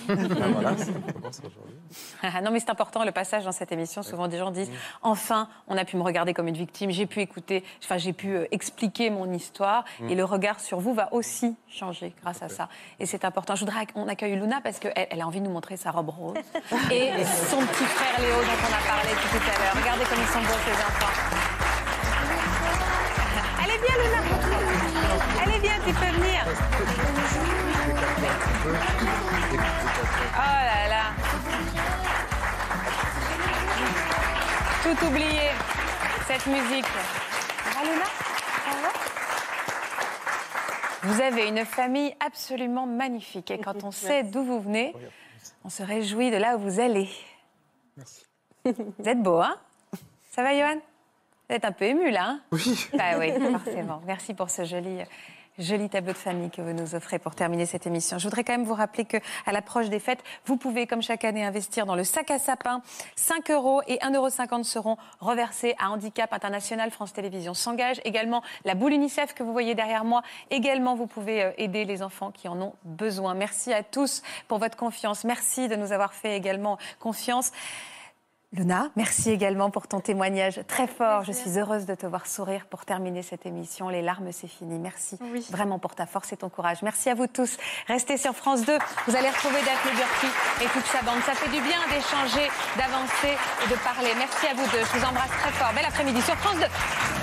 Voilà, commence aujourd'hui. non, mais c'est important le passage dans cette émission. Souvent, des gens disent enfin, on a pu me regarder comme une victime, j'ai pu écouter, enfin, j'ai pu euh, expliquer mon histoire, Mm. et le regard sur vous va aussi changer grâce à ça. Et c'est important. Je voudrais qu'on accueille Luna parce qu'elle elle a envie de nous montrer sa robe rose et son petit frère Léo dont on a parlé tout à l'heure. Regardez comme ils sont beaux ces enfants. Allez, viens, Luna. Allez, viens, tu peux venir. Oh là là. Tout oublié, cette musique. Vous avez une famille absolument magnifique. Et quand on sait d'où vous venez, on se réjouit de là où vous allez. Merci. Vous êtes beau, hein? Ça va, Johan? Vous êtes un peu ému, là, hein? Oui. Bah oui, forcément. Merci pour ce joli, joli tableau de famille que vous nous offrez pour terminer cette émission. Je voudrais quand même vous rappeler que à l'approche des fêtes, vous pouvez, comme chaque année, investir dans le sac à sapin. 5 euros et 1,50 euros seront reversés à Handicap International. France Télévisions s'engage. Également, la boule UNICEF que vous voyez derrière moi. Également, vous pouvez euh, aider les enfants qui en ont besoin. Merci à tous pour votre confiance. Merci de nous avoir fait également confiance. Luna, merci également pour ton témoignage très fort. Je suis heureuse de te voir sourire pour terminer cette émission. Les larmes, c'est fini. Merci vraiment pour ta force et ton courage. Merci à vous tous. Restez sur France 2. Vous allez retrouver Daphné Burki et toute sa bande. Ça fait du bien d'échanger, d'avancer et de parler. Merci à vous deux. Je vous embrasse très fort. Bel après-midi sur France 2.